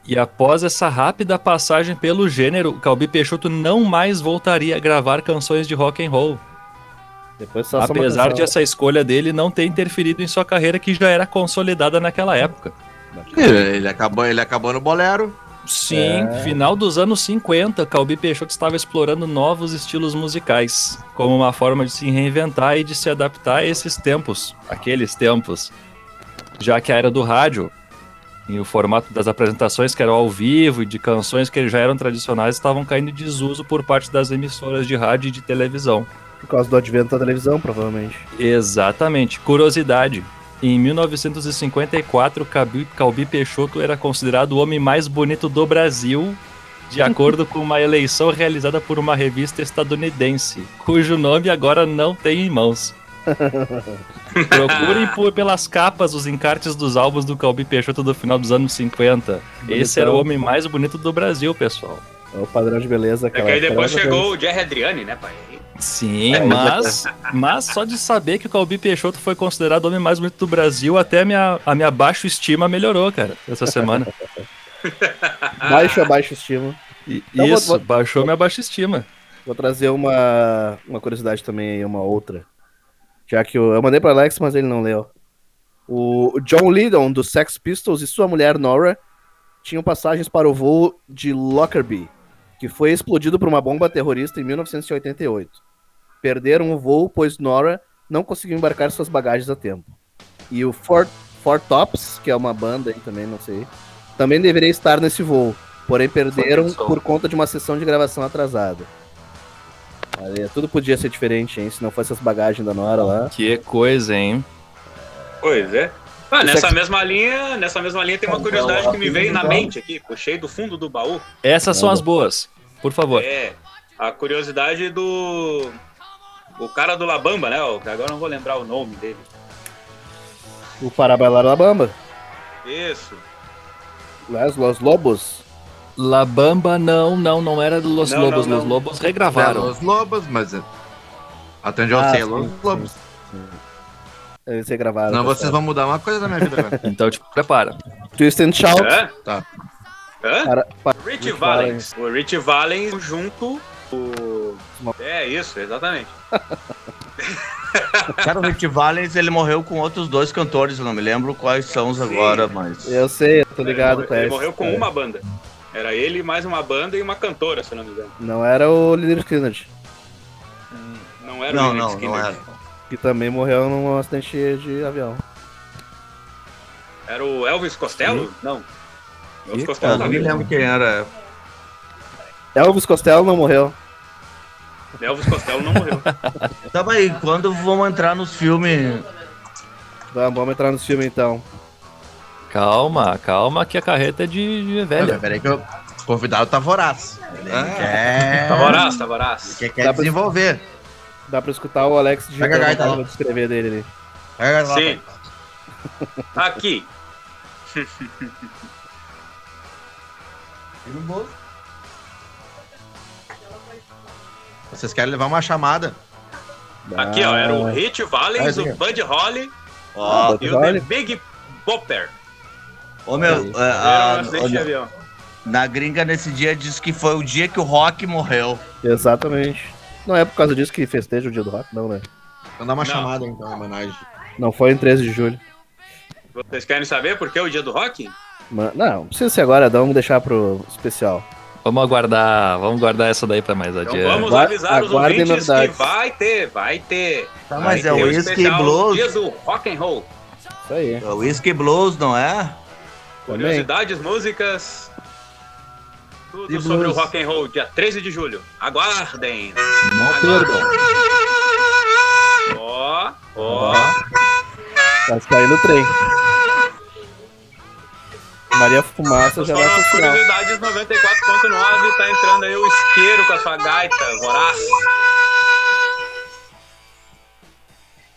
E após essa rápida passagem pelo gênero, Calbi Peixoto não mais voltaria a gravar canções de rock and roll. Apesar de essa escolha dele não ter interferido em sua carreira que já era consolidada naquela época. Ele acabou, ele acabou no bolero. Sim, É. final dos anos 50, Calbi Peixoto estava explorando novos estilos musicais, como uma forma de se reinventar e de se adaptar a esses tempos, aqueles tempos. Já que a era do rádio, e o formato das apresentações que eram ao vivo e de canções que já eram tradicionais estavam caindo em desuso por parte das emissoras de rádio e de televisão. Por causa do advento da televisão, provavelmente. Exatamente. Curiosidade. Em 1954, Calbi, Calbi Peixoto era considerado o homem mais bonito do Brasil, de acordo com uma eleição realizada por uma revista estadunidense, cujo nome agora não tem em mãos. Procurem por, pelas capas os encartes dos álbuns do Calbi Peixoto do final dos anos 50. Esse era o homem mais bonito do Brasil, pessoal. É o padrão de beleza. É que aí depois chegou o Jerry Adriani, né, pai? Sim, mas, mas só de saber que o Calbi Peixoto foi considerado o homem mais bonito do Brasil, até a minha, a minha baixa estima melhorou, cara, essa semana. Baixa, baixa estima. E- Então, vou- Isso, vou- baixou minha baixa estima. Vou trazer uma, uma curiosidade também aí, uma outra. Já que eu, eu mandei para Alex, mas ele não leu. O o John Lydon, do Sex Pistols, e sua mulher Nora tinham passagens para o voo de Lockerbie, que foi explodido por uma bomba terrorista em 1988. Perderam o voo, pois Nora não conseguiu embarcar suas bagagens a tempo. E o Four, Four Tops, que é uma banda aí também, não sei, também deveria estar nesse voo, porém perderam por conta de uma sessão de gravação atrasada. Olha, tudo podia ser diferente, hein? Se não fosse as bagagens da Nora lá. Que coisa, hein? Pois é. Ah, nessa aqui- mesma linha, nessa mesma linha tem uma curiosidade que me veio na mente aqui, puxei do fundo do baú. Essas são as boas, por favor. É, a curiosidade do o cara do Labamba, né? Agora eu não vou lembrar o nome dele. O Para Bailar La Bamba. Isso. Las Los Lobos. La Bamba não, não, não era do Los Não, Lobos. não, Los não. Lobos regravaram. Los Lobos, mas. é- Até onde eu Ah, sei, sim, Los Lobos. sim. Eles regravaram. Não, tá vocês vão mudar uma coisa na minha vida agora. Então, tipo, prepara. Twist and Shout. Hã? Tá. Hã? Para, para, Rich Rich Valens. O Rich Valens junto o É isso, exatamente. Cara, o Rich Valens, ele morreu com outros dois cantores, eu não me lembro quais são os agora, mas... Eu sei, eu tô ligado ele, com ele essa. morreu com uma banda. Era ele, mais uma banda e uma cantora, se eu não me engano. Não era o Leonard Skinner, Não era Não, o não, Skinner. não era. que também morreu num acidente de avião. Era o Elvis Costello? Não. Elvis Costello Eu tá não me lembro quem era. Elvis Costello não morreu. Elvis Costello não morreu. Tá, mas aí, quando vamos entrar nos filmes... Vamos, vamos entrar no filme então. Calma, calma, que a carreta é de, de velha. Peraí que eu- o convidado tá voraz. Ele quer, Tá voraz, tá voraz. quer, quer Dá pra- desenvolver. Dá pra escutar o Alex digitando Pega a a gaita lá. forma de escrever dele ali. Pega lá, Sim. Aqui. Vocês querem levar uma chamada? Aqui, ó. Era o Rich Valens, o Bud Holly Ó, e o The. Big Bopper. ô meu, é, a- na gringa nesse dia diz que foi o dia que o Rock morreu. Exatamente. Não é por causa disso que festeja o dia do rock, não, né? Então dá uma Não. chamada então, em homenagem. Não foi em 13 de julho. Vocês querem saber por que é o dia do rock? Mas, não, não precisa ser agora, vamos deixar pro especial. Vamos aguardar, vamos guardar essa daí pra mais Então adiante. vamos Aguar- avisar os aguardem ouvintes que novidades. vai ter, vai ter. Tá, vai mas é o Whisky especial Blues. Dia do Rock and Roll. Isso aí. É o Whisky Blues, não é? Também. Curiosidades, músicas. Tudo E sobre blues. o rock and roll, dia 13 de julho. Aguardem. Não perdam. Ó, ó. Tá caindo o trem. Maria Fumaça já vai pro final. curiosidades 94.9. Tá entrando aí o isqueiro com a sua gaita, voraz.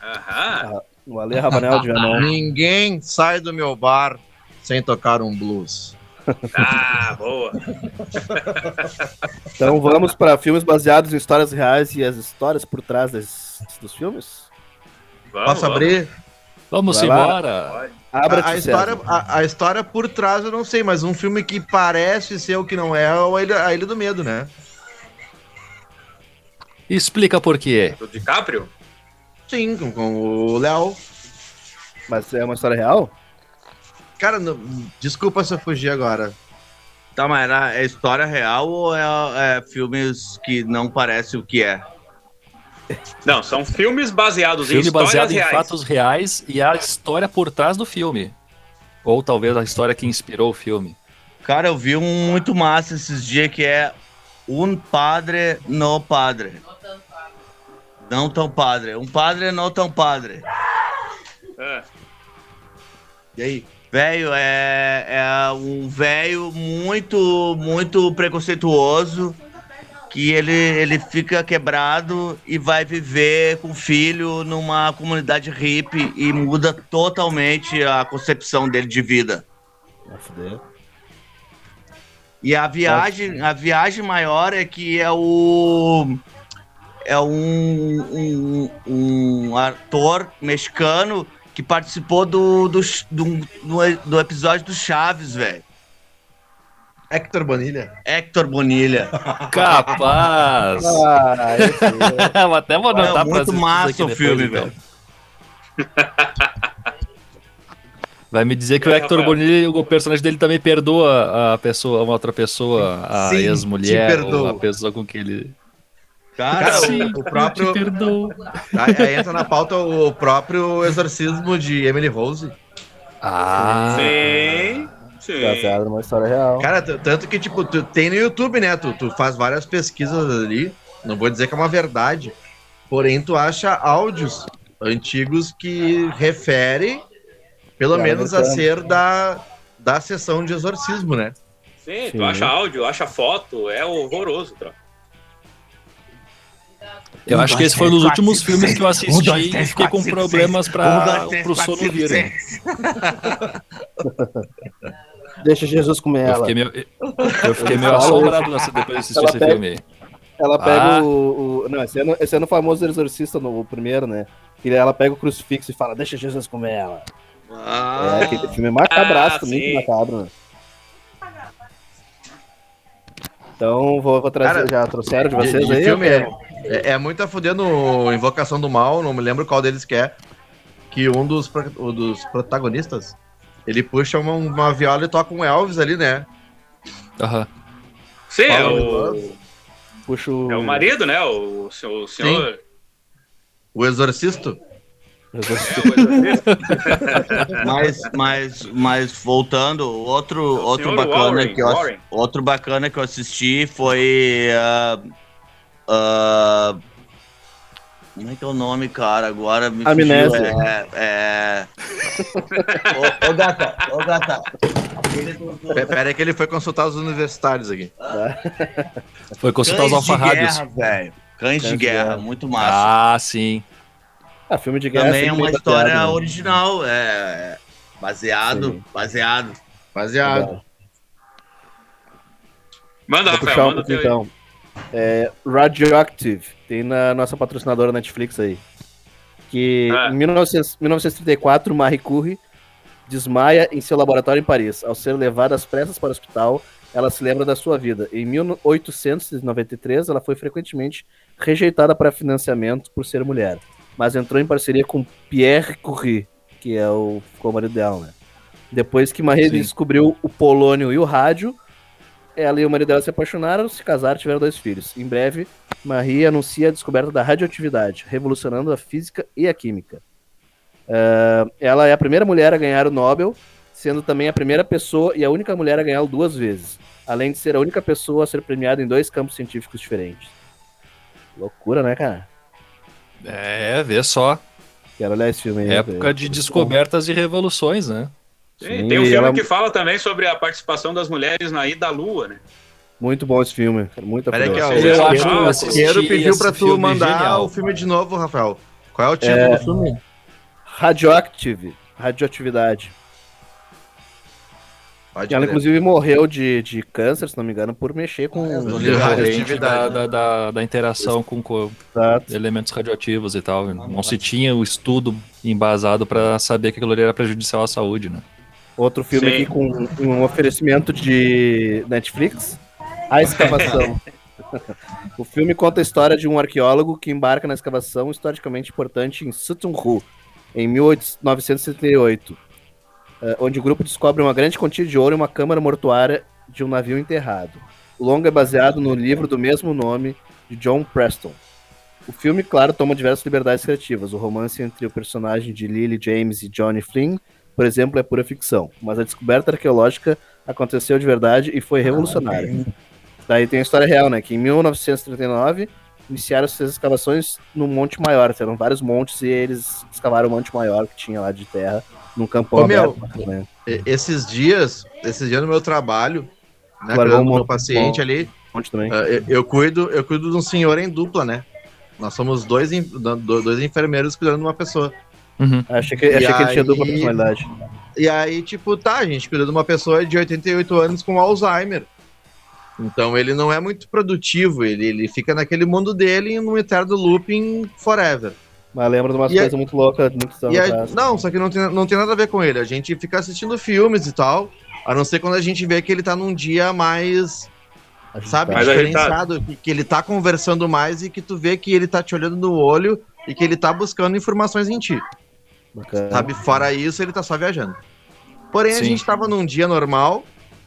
Aham. O Ale Rabanel de Viamão. Ninguém sai do meu bar sem tocar um blues. Ah, boa. Então vamos para filmes baseados em histórias reais e as histórias por trás das- dos filmes? Vamos, Posso vamos. abrir? Vamos Vai lá. embora. Abra A, a história, a, a história por trás eu não sei, mas um filme que parece ser o que não é é o a Ilha, a Ilha do Medo, né? Explica por quê. Do DiCaprio? Sim, com, com o Léo. Mas é uma história real? Cara, não- desculpa se eu fugir agora. Tá, mas era, é história real ou é, é filmes que não parece o que é? Não, são filmes baseados em Filme histórias baseado em reais. fatos reais e a história por trás do filme. Ou talvez a história que inspirou o filme. Cara, eu vi um muito massa esses dias que é Um Padre no Padre. Não tão padre. Um padre não tão padre. É. E aí? Velho, é, é um velho muito, muito preconceituoso que ele, ele fica quebrado e vai viver com o filho numa comunidade hippie e muda totalmente a concepção dele de vida. E a viagem, a viagem maior é que é o é um, um, um ator mexicano que participou do, do, do, do, do episódio do Chaves, velho. Hector Bonilha. Hector Bonilha. Capaz! Ah, aí, Vou até vou É anotar pra muito massa o filme, velho. Vai me dizer que o E aí, Hector? Bonilha, o personagem dele também perdoa a pessoa, uma outra pessoa, a Sim, ex-mulher, te ou perdoa. a pessoa com que ele. Cara, Cara, Sim, o, o próprio. Aí, aí entra na pauta o próprio exorcismo de Emily Rose. Ah, Sim, sim. baseado numa história real. Cara, tanto que, tipo, tu tem no YouTube, né? Tu, tu faz várias pesquisas ali. Não vou dizer que é uma verdade. Porém, tu acha áudios antigos que referem, pelo Cara, menos, a ser da, da sessão de exorcismo, né? Sim, Sim. tu acha áudio, acha foto, é horroroso, troca. eu acho que esse foi um dos últimos filmes que eu assisti e fiquei com problemas pra, pro sono vir. Deixa Jesus comer Eu ela. fiquei meio, eu fiquei meio assombrado nessa- depois de assistir Ela esse pega- filme aí. Ela pega Ah. o, o- Não, esse ano, esse ano o famoso exorcista, no, o primeiro, né? Que ela pega o crucifixo e fala, deixa Jesus comer ela. Ah, É, aquele filme é macabraço, Ah, muito sim. macabro, né? Então, vou, vou trazer. Cara, já trouxeram de De- vocês de aí? filme é, é, é muito a fuder no Invocação do Mal, não me lembro qual deles que é. Que um dos, o dos protagonistas, ele puxa uma, uma viola e toca um Elvis ali, né? Aham. Sim, é Fala, o, Puxa o. é o marido, né? O, o senhor. O Exorcista. mas, mas, mas voltando, outro, outro senhor bacana Warren, que eu, Warren. outro bacana que eu assisti foi ah, ah, como é que é o nome, cara? Agora me Amnésia. fugiu. É, é... ô, ô, gata, ô gata. Pera aí que ele foi consultar os universitários aqui. Foi consultar os Cães de alfarrábios. guerra, velho. Cães de Cães de guerra, guerra. muito massa. Ah, sim. Ah, filme de guerra. Também é uma história baseado, né? original, é baseado, Sim. baseado. Baseado. Manda, Vou Rafael, um manda o pouquinho teu aí. É, Radioactive, tem na nossa patrocinadora Netflix aí. Que Ah. em 1900 1934, Marie Curie desmaia em seu laboratório em Paris. Ao ser levada às pressas para o hospital, ela se lembra da sua vida. Em 1893, ela foi frequentemente rejeitada para financiamento por ser mulher, mas entrou em parceria com Pierre Curie, que é o, o marido dela, né? Depois que Marie Sim. descobriu o polônio e o rádio, ela e o marido dela se apaixonaram, se casaram e tiveram dois filhos. Em breve, Marie anuncia a descoberta da radioatividade, revolucionando a física e a química. Ah, ela é a primeira mulher a ganhar o Nobel, sendo também a primeira pessoa e a única mulher a ganhá-lo duas vezes, além de ser a única pessoa a ser premiada em dois campos científicos diferentes. Loucura, né, cara? É, vê só. Quero olhar esse filme aí. Época de descobertas e revoluções, né? Sim, tem um filme ela- que fala também sobre a participação das mulheres na ida à lua, né? Muito bom esse filme. cara, Muito Pera aí que, ó, o Eu acho que eu Queiro assisti pediu pra tu filme mandar genial. o filme de novo, Rafael. Qual é o título É. do filme? Radioactive. Radioatividade. Pode Ela, crer. inclusive, morreu de, de câncer, se não me engano, por mexer com. decorrente radioatividade. da, da, da, da interação com, com Exato. elementos radioativos e tal. Não se tinha o estudo embasado pra saber que aquilo ali era prejudicial à saúde, né? Outro filme Sim. aqui com um oferecimento de Netflix. A Escavação. O filme conta a história de um arqueólogo que embarca na escavação historicamente importante em Sutton Hoo, em 1978, eh, onde o grupo descobre uma grande quantia de ouro em uma câmara mortuária de um navio enterrado. O longa é baseado no livro do mesmo nome de John Preston. O filme, claro, toma diversas liberdades criativas. O romance entre o personagem de Lily James e Johnny Flynn, por exemplo, é pura ficção. Mas a descoberta arqueológica aconteceu de verdade e foi revolucionária. Daí tem a história real, né? Que em 1939 iniciaram-se as escavações no Monte Maior. Eram vários montes e eles escavaram o Monte Maior que tinha lá de terra, num campão Ô, meu, aberto. Né? E- Esses dias, esses dias no meu trabalho, né, cuidando um do meu paciente bom. ali, Monte também. ah, eu, eu cuido, eu cuido de um senhor em dupla, né? Nós somos dois, dois enfermeiros cuidando de uma pessoa. Achei que, E achei que ele tinha dupla aí- personalidade. E aí, tipo, tá, a gente cuida de uma pessoa de 88 anos com Alzheimer. Então ele não é muito produtivo, ele, ele fica naquele mundo dele num eterno looping forever. Mas lembra de umas a- coisas muito loucas, muitos anos E a- atrás. não, só que não tem, não tem nada a ver com ele. A gente fica assistindo filmes e tal, a não ser quando a gente vê que ele tá num dia mais, sabe, Mais diferenciado, que, que ele tá conversando mais e que tu vê que ele tá te olhando no olho e que ele tá buscando informações em ti. Bacana. Sabe, fora isso, ele tá só viajando. Porém, a Sim. gente tava num dia normal,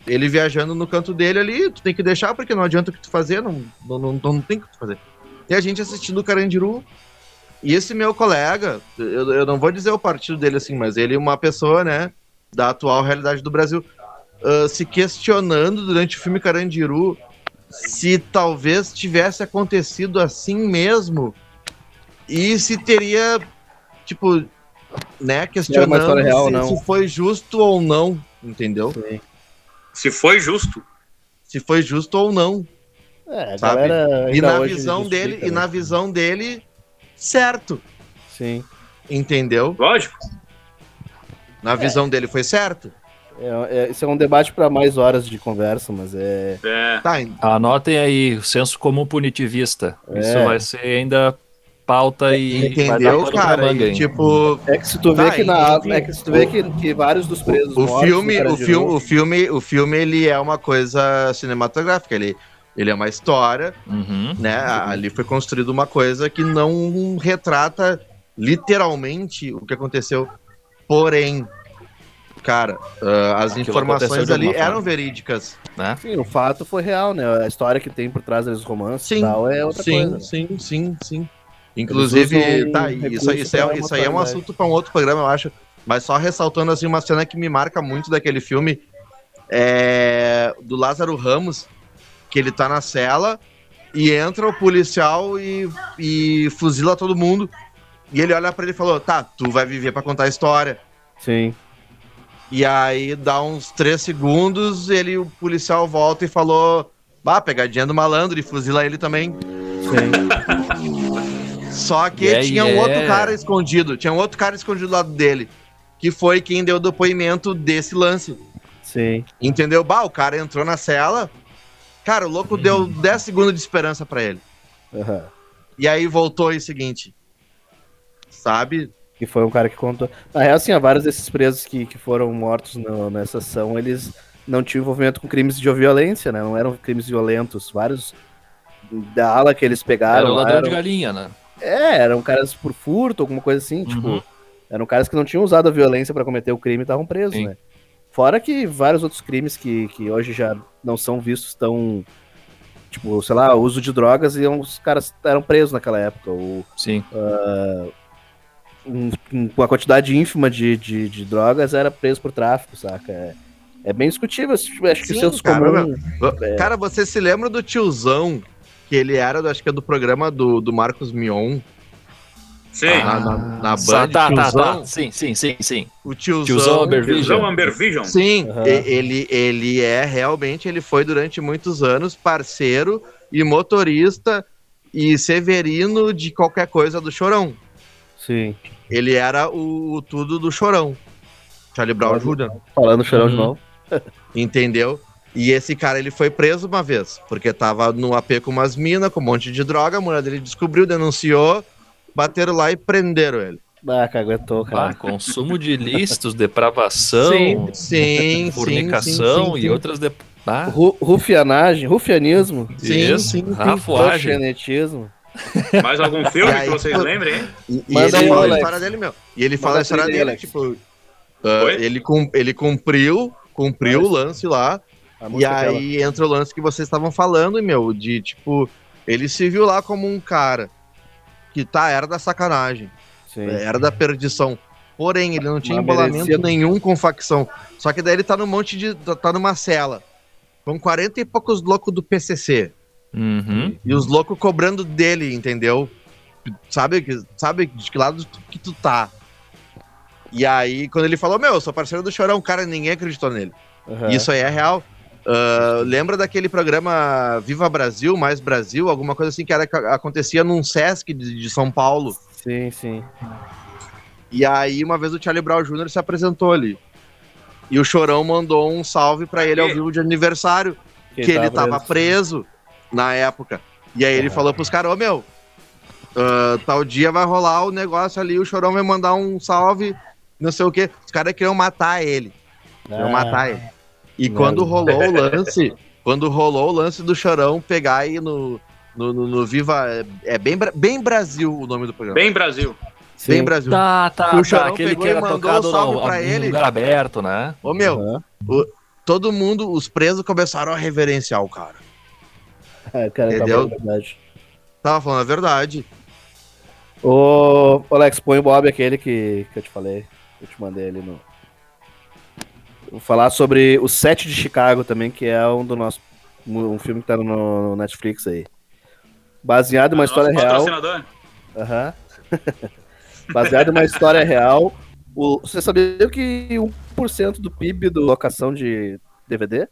ele viajando no canto dele ali, tu tem que deixar porque não adianta o que tu fazer, não, não, não, não tem o que tu fazer. E a gente assistindo o Carandiru, e esse meu colega, eu, eu não vou dizer o partido dele assim, mas ele é uma pessoa, né, da atual realidade do Brasil, ah, se questionando durante o filme Carandiru se talvez tivesse acontecido assim mesmo e se teria, tipo, né, uma questionando real se, não. se foi justo ou não, entendeu? Se foi justo. Se foi justo ou não, É, sabe? galera E na visão justifica, dele, e né? na visão dele, certo, Sim. entendeu? Lógico. Na visão dele foi certo. É, é, isso é um debate para mais horas de conversa, mas é. É. Tá, Anotem aí, o senso comum punitivista. É. Isso vai ser ainda pauta e vai dar entendeu, pra cara? manga, E, tipo, É que se tu vê Tá, que na. é que se tu vê que, que vários dos presos. o mortos filme, o filme, o filme, o filme, ele é uma coisa cinematográfica. Ele, ele é uma história, Uhum. né? Ali foi construída uma coisa que não retrata literalmente o que aconteceu. Porém, cara, ah, as Aquilo informações ali eram verídicas. Né? Sim, o fato foi real, né? A história que tem por trás dos romances e Sim, tal é outra sim, coisa. sim, sim, sim. Inclusive, tá, isso, recurso isso, pra é, isso aí é um maturidade. assunto para um outro programa, eu acho. Mas só ressaltando assim uma cena que me marca muito daquele filme é do Lázaro Ramos, que ele tá na cela e entra o policial e, e fuzila todo mundo. E ele olha pra ele e falou: "Tá, tu vai viver pra contar a história". Sim. E aí dá uns três segundos, ele o policial volta e falou: "Bah, pegadinha do malandro", e fuzila ele também. Sim. Só que Yeah, tinha um yeah. outro cara escondido, tinha um outro cara escondido do lado dele, que foi quem deu depoimento desse lance. Sim. Entendeu? Bah, o cara entrou na cela, cara, o louco deu 10 segundos de esperança pra ele. Aham. E aí voltou e o seguinte, sabe? Que foi um cara que contou. Na real, assim, ó, vários desses presos que, que foram mortos no- nessa ação, eles não tinham envolvimento com crimes de violência, né? Não eram crimes violentos. Vários da ala que eles pegaram. Era o lá ladrão eram- de galinha, né? É, eram caras por furto, alguma coisa assim, Uhum. tipo. Eram caras que não tinham usado a violência pra cometer o crime e estavam presos, Sim. né? Fora que vários outros crimes que, que hoje já não são vistos tão. Tipo, sei lá, uso de drogas e os caras eram presos naquela época. Ou Sim. um- um- uma quantidade ínfima de, de, de drogas era preso por tráfico, saca? É, é bem discutível. Acho acho que Sim, seus cara, comuns. É. Cara, você se lembra do tiozão, que ele era, do- acho que é do programa do, do Marcos Mion, Sim. na, na, na Sa- Band, tá, tá, tá. Sim, sim, sim, sim. o tiozão, Tiozão Amber Vision. Visão Amber Vision. Sim, e- ele, ele é realmente, ele foi durante muitos anos parceiro e motorista e severino de qualquer coisa do Chorão. Sim. Ele era o, o tudo do Chorão. Charlie Brown Jr., Falando chorão de Uhum. novo. entendeu? E esse cara, ele foi preso uma vez, porque tava no AP com umas minas, com um monte de droga, a mulher dele descobriu, denunciou, bateram lá e prenderam ele. Ah, caguetou, Ah, cara. consumo de ilícitos, depravação, sim, sim, fornicação sim, sim, e sim. outras de- Ah, Ru- rufianagem, rufianismo, isso, rafuagem. proxenetismo. Mais algum filme aí, que vocês lembrem, hein? E, e ele aí, fala a história dele, meu. E ele fala Manda a história dele, tipo. ah, Oi? ele, cum- ele cumpriu, cumpriu o lance lá. E é aí entra o lance que vocês estavam falando, meu, de tipo, ele se viu lá como um cara que tá, era da sacanagem, Sim. era da perdição. Porém, ele não tinha Mas embolamento merecia- nenhum com facção. Só que daí ele tá num monte de. tá numa cela. Com 40 e poucos loucos do PCC. Uhum. E os loucos cobrando dele, entendeu? Sabe, que- sabe de que lado que tu tá. E aí, quando ele falou, meu, eu sou parceiro do Chorão, cara, ninguém acreditou nele. Aham. Isso aí é real. Ah, lembra daquele programa Viva Brasil, Mais Brasil, alguma coisa assim que era, acontecia num Sesc de, de São Paulo. Sim, sim. E aí, uma vez o Charlie Brown Jr. se apresentou ali. E o Chorão mandou um salve pra ele ao vivo de aniversário, Que que ele tava preso na época. E aí ele falou pros caras, ô meu, ah, tal dia vai rolar o negócio ali, o Chorão vai mandar um salve, não sei o quê. Os caras queriam matar ele. Queriam Ah, matar ele. E quando rolou o lance, quando rolou o lance do Chorão pegar aí no, no, no- no Viva. é- É bem, bem Brasil o nome do programa. Bem Brasil. sim. Bem Brasil. Tá, tá, o tá. Chorão Aquele pegou que e era mandou tocado um salve no, pra ele. lugar aberto, né? Ô meu, Aham. todo mundo, os presos começaram a reverenciar o cara. É, cara, tá Entendeu? é verdade. Tava falando a verdade. Ô, Alex, põe o Bob aquele que, que eu te falei. Eu te mandei ali no. Vou falar sobre o Sete de Chicago também, que é um do nosso. Um filme que tá no, Netflix aí. Baseado em uma história Nosso real. Aham. Baseado em uma história real. O, você sabia que 1% do PIB do locação de DVD?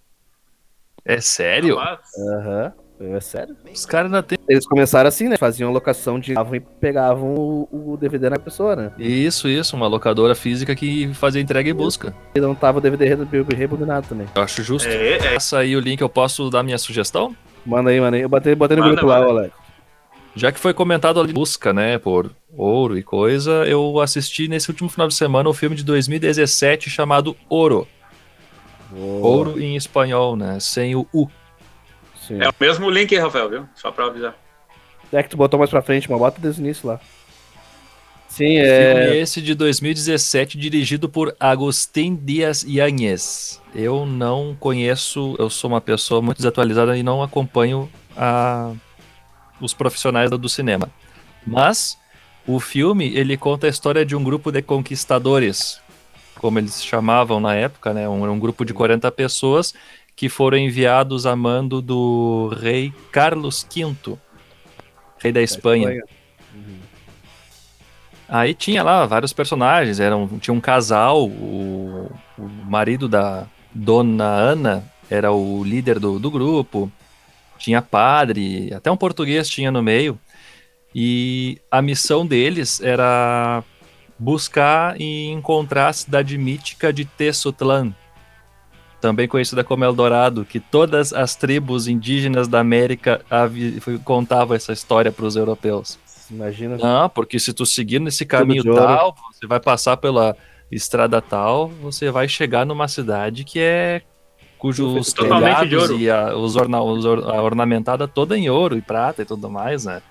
É sério? Aham. É sério? Os caras ainda tem. Eles começaram assim, né? Faziam locação de. e pegavam o, o DVD na pessoa, né? Isso, isso, uma locadora física que fazia entrega e busca. E não tava o DVD re- rebobinado também. Eu acho justo. É, é. Passa aí o link, eu posso dar minha sugestão? Manda aí, manda aí. Eu botei, botei no Manda, grupo lá, manda. ô, Alex. Já que foi comentado ali busca, né, por ouro e coisa, eu assisti nesse último final de semana um filme de 2017 chamado Ouro. Ouro em espanhol, né, sem o U. Sim. É o mesmo link, Rafael, viu? Só pra avisar. É que tu botou mais pra frente, mas bota desde o início lá. Sim, Filme é. esse de 2017, dirigido por Agustín Dias Yanez. Eu não conheço, eu sou uma pessoa muito desatualizada e não acompanho a- os profissionais do cinema. Mas o filme, ele conta a história de um grupo de conquistadores, como eles chamavam na época, né? Um, um grupo de 40 pessoas que foram enviados a mando do rei Carlos V, rei da Espanha. Aí tinha lá vários personagens, eram, tinha um casal, o, o marido da dona Ana era o líder do, do grupo, tinha padre, até um português tinha no meio, e a missão deles era buscar e encontrar a cidade mítica de Tezotlan, também conhecida como Eldorado, que todas as tribos indígenas da América contavam essa história para os europeus. Imagina. Não, porque se tu seguir nesse caminho tal, você vai passar pela estrada tal, você vai chegar numa cidade que é cujos telhados e a, os orna, os or- a ornamentada toda em ouro e prata e tudo mais, né?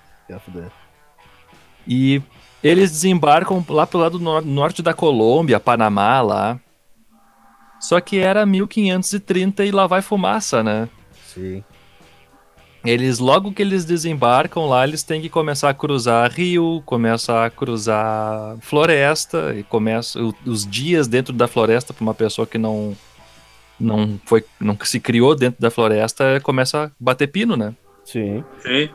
E eles desembarcam lá pro lado nor- norte da Colômbia, Panamá lá. Só que era 1530 e lá vai fumaça, né? Sim. Eles, logo que eles desembarcam lá, eles têm que começar a cruzar rio, começar a cruzar floresta, e começa os dias dentro da floresta para uma pessoa que não não foi não se criou dentro da floresta, começa a bater pino, né? Sim. Sim.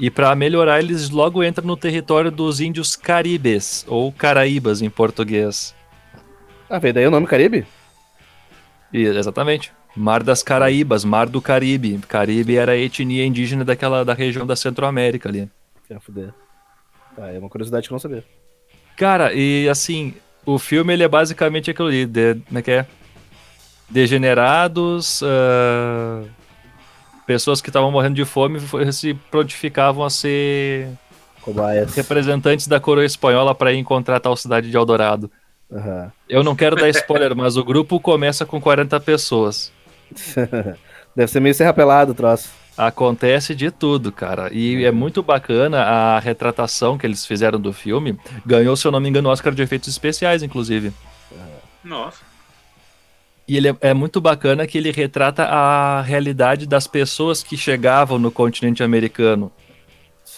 E para melhorar, eles logo entram no território dos índios caribes, ou caraíbas em português. Ah, veio daí o nome Caribe? Exatamente. Mar das Caraíbas, Mar do Caribe. Caribe era a etnia indígena daquela da região da Centro-América ali. Quer fuder. Tá, é uma curiosidade que eu não sabia. Cara, e assim, o filme ele é basicamente aquilo ali, de, como é que é? Degenerados, ah, pessoas que estavam morrendo de fome se prontificavam a ser Cobaias. representantes da coroa espanhola para ir encontrar a tal cidade de Eldorado. Aham. Eu não quero dar spoiler, mas o grupo começa com 40 pessoas. Deve ser meio serrapelado o troço. Acontece de tudo, cara. E é muito bacana a retratação que eles fizeram do filme. Ganhou, se eu não me engano, o Oscar de efeitos especiais, inclusive. Nossa. E ele é, é muito bacana que ele retrata a realidade das pessoas que chegavam no continente americano.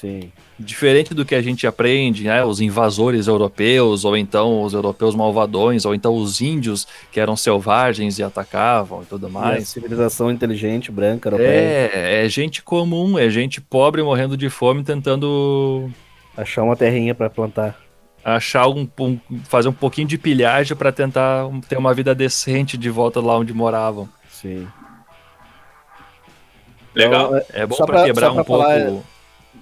Sim. Diferente do que a gente aprende, né? Os invasores europeus, ou então os europeus malvadões, ou então os índios que eram selvagens e atacavam e tudo E a mais. civilização inteligente, branca, europeia. É, é gente comum, é gente pobre morrendo de fome tentando Achar uma terrinha pra plantar. achar um, um- fazer um pouquinho de pilhagem pra tentar ter uma vida decente de volta lá onde moravam. Sim. Legal. Então, É bom pra- quebrar um pouco. falar-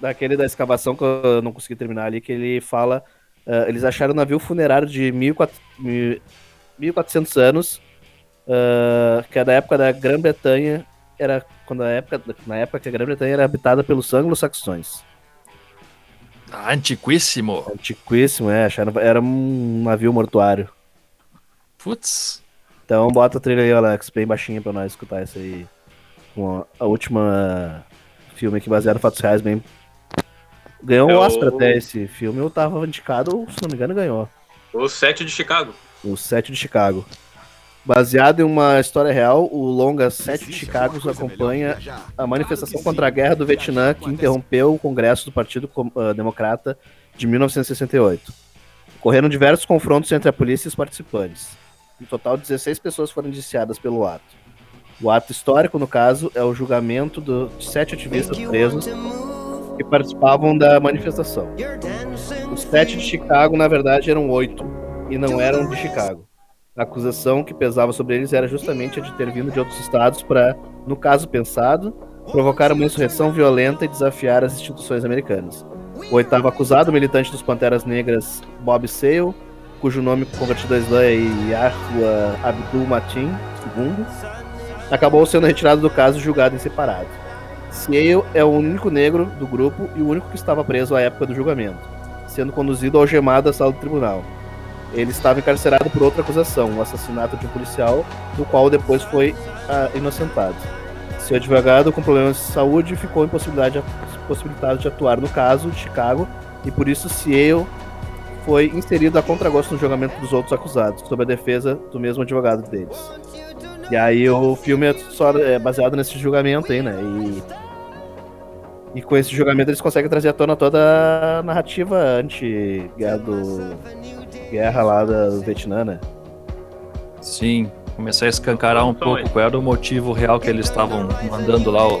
daquele da escavação que eu não consegui terminar ali, que ele fala. ah, eles acharam um navio funerário de 1400, mil- 1400 anos, ah, que é da época da Grã-Bretanha, era quando a época, na época que a Grã-Bretanha era habitada pelos anglo-saxões. Antiquíssimo. Antiquíssimo, é, acharam, era um navio mortuário. Putz. Então bota a trilha aí, Alex, bem baixinha pra nós escutar isso aí. Com a, a última filme aqui baseado em fatos reais, bem. Ganhou um É o- Oscar até esse filme, eu tava indicado, se não me engano, ganhou. O 7 de Chicago. O Sete de Chicago. Baseado em uma história real, o longa Sete de Chicago acompanha a manifestação contra a guerra do Vietnã que interrompeu o Congresso do Partido ah, Democrata de 1968. Ocorreram diversos confrontos entre a polícia e os participantes. No total, 16 pessoas foram indiciadas pelo ato. O ato histórico, no caso, é o julgamento do- de sete ativistas presos que participavam da manifestação. Os sete de Chicago, na verdade, eram oito e não eram de Chicago. A acusação que pesava sobre eles era justamente a de ter vindo de outros estados para, no caso pensado, provocar uma insurreição violenta e desafiar as instituições americanas. O oitavo acusado, militante dos Panteras Negras, Bob Sale, cujo nome convertido à Islã é Yahua Abdul Matin II, acabou sendo retirado do caso e julgado em separado. Sale é o único negro do grupo e o único que estava preso à época do julgamento, sendo conduzido algemado à sala do tribunal. Ele estava encarcerado por outra acusação, o assassinato de um policial, do qual depois foi ah, inocentado. Seu advogado, com problemas de saúde, ficou impossibilitado de atuar no caso de Chicago e por isso Ciel foi inserido a contragosto no julgamento dos outros acusados, sob a defesa do mesmo advogado deles. E aí o filme é só é baseado nesse julgamento aí, né? E, e com esse julgamento eles conseguem trazer à tona toda a narrativa anti-guerra do. Guerra lá da- do Vietnã, né? Sim, começar a escancarar um pouco qual era o motivo real que eles estavam mandando lá o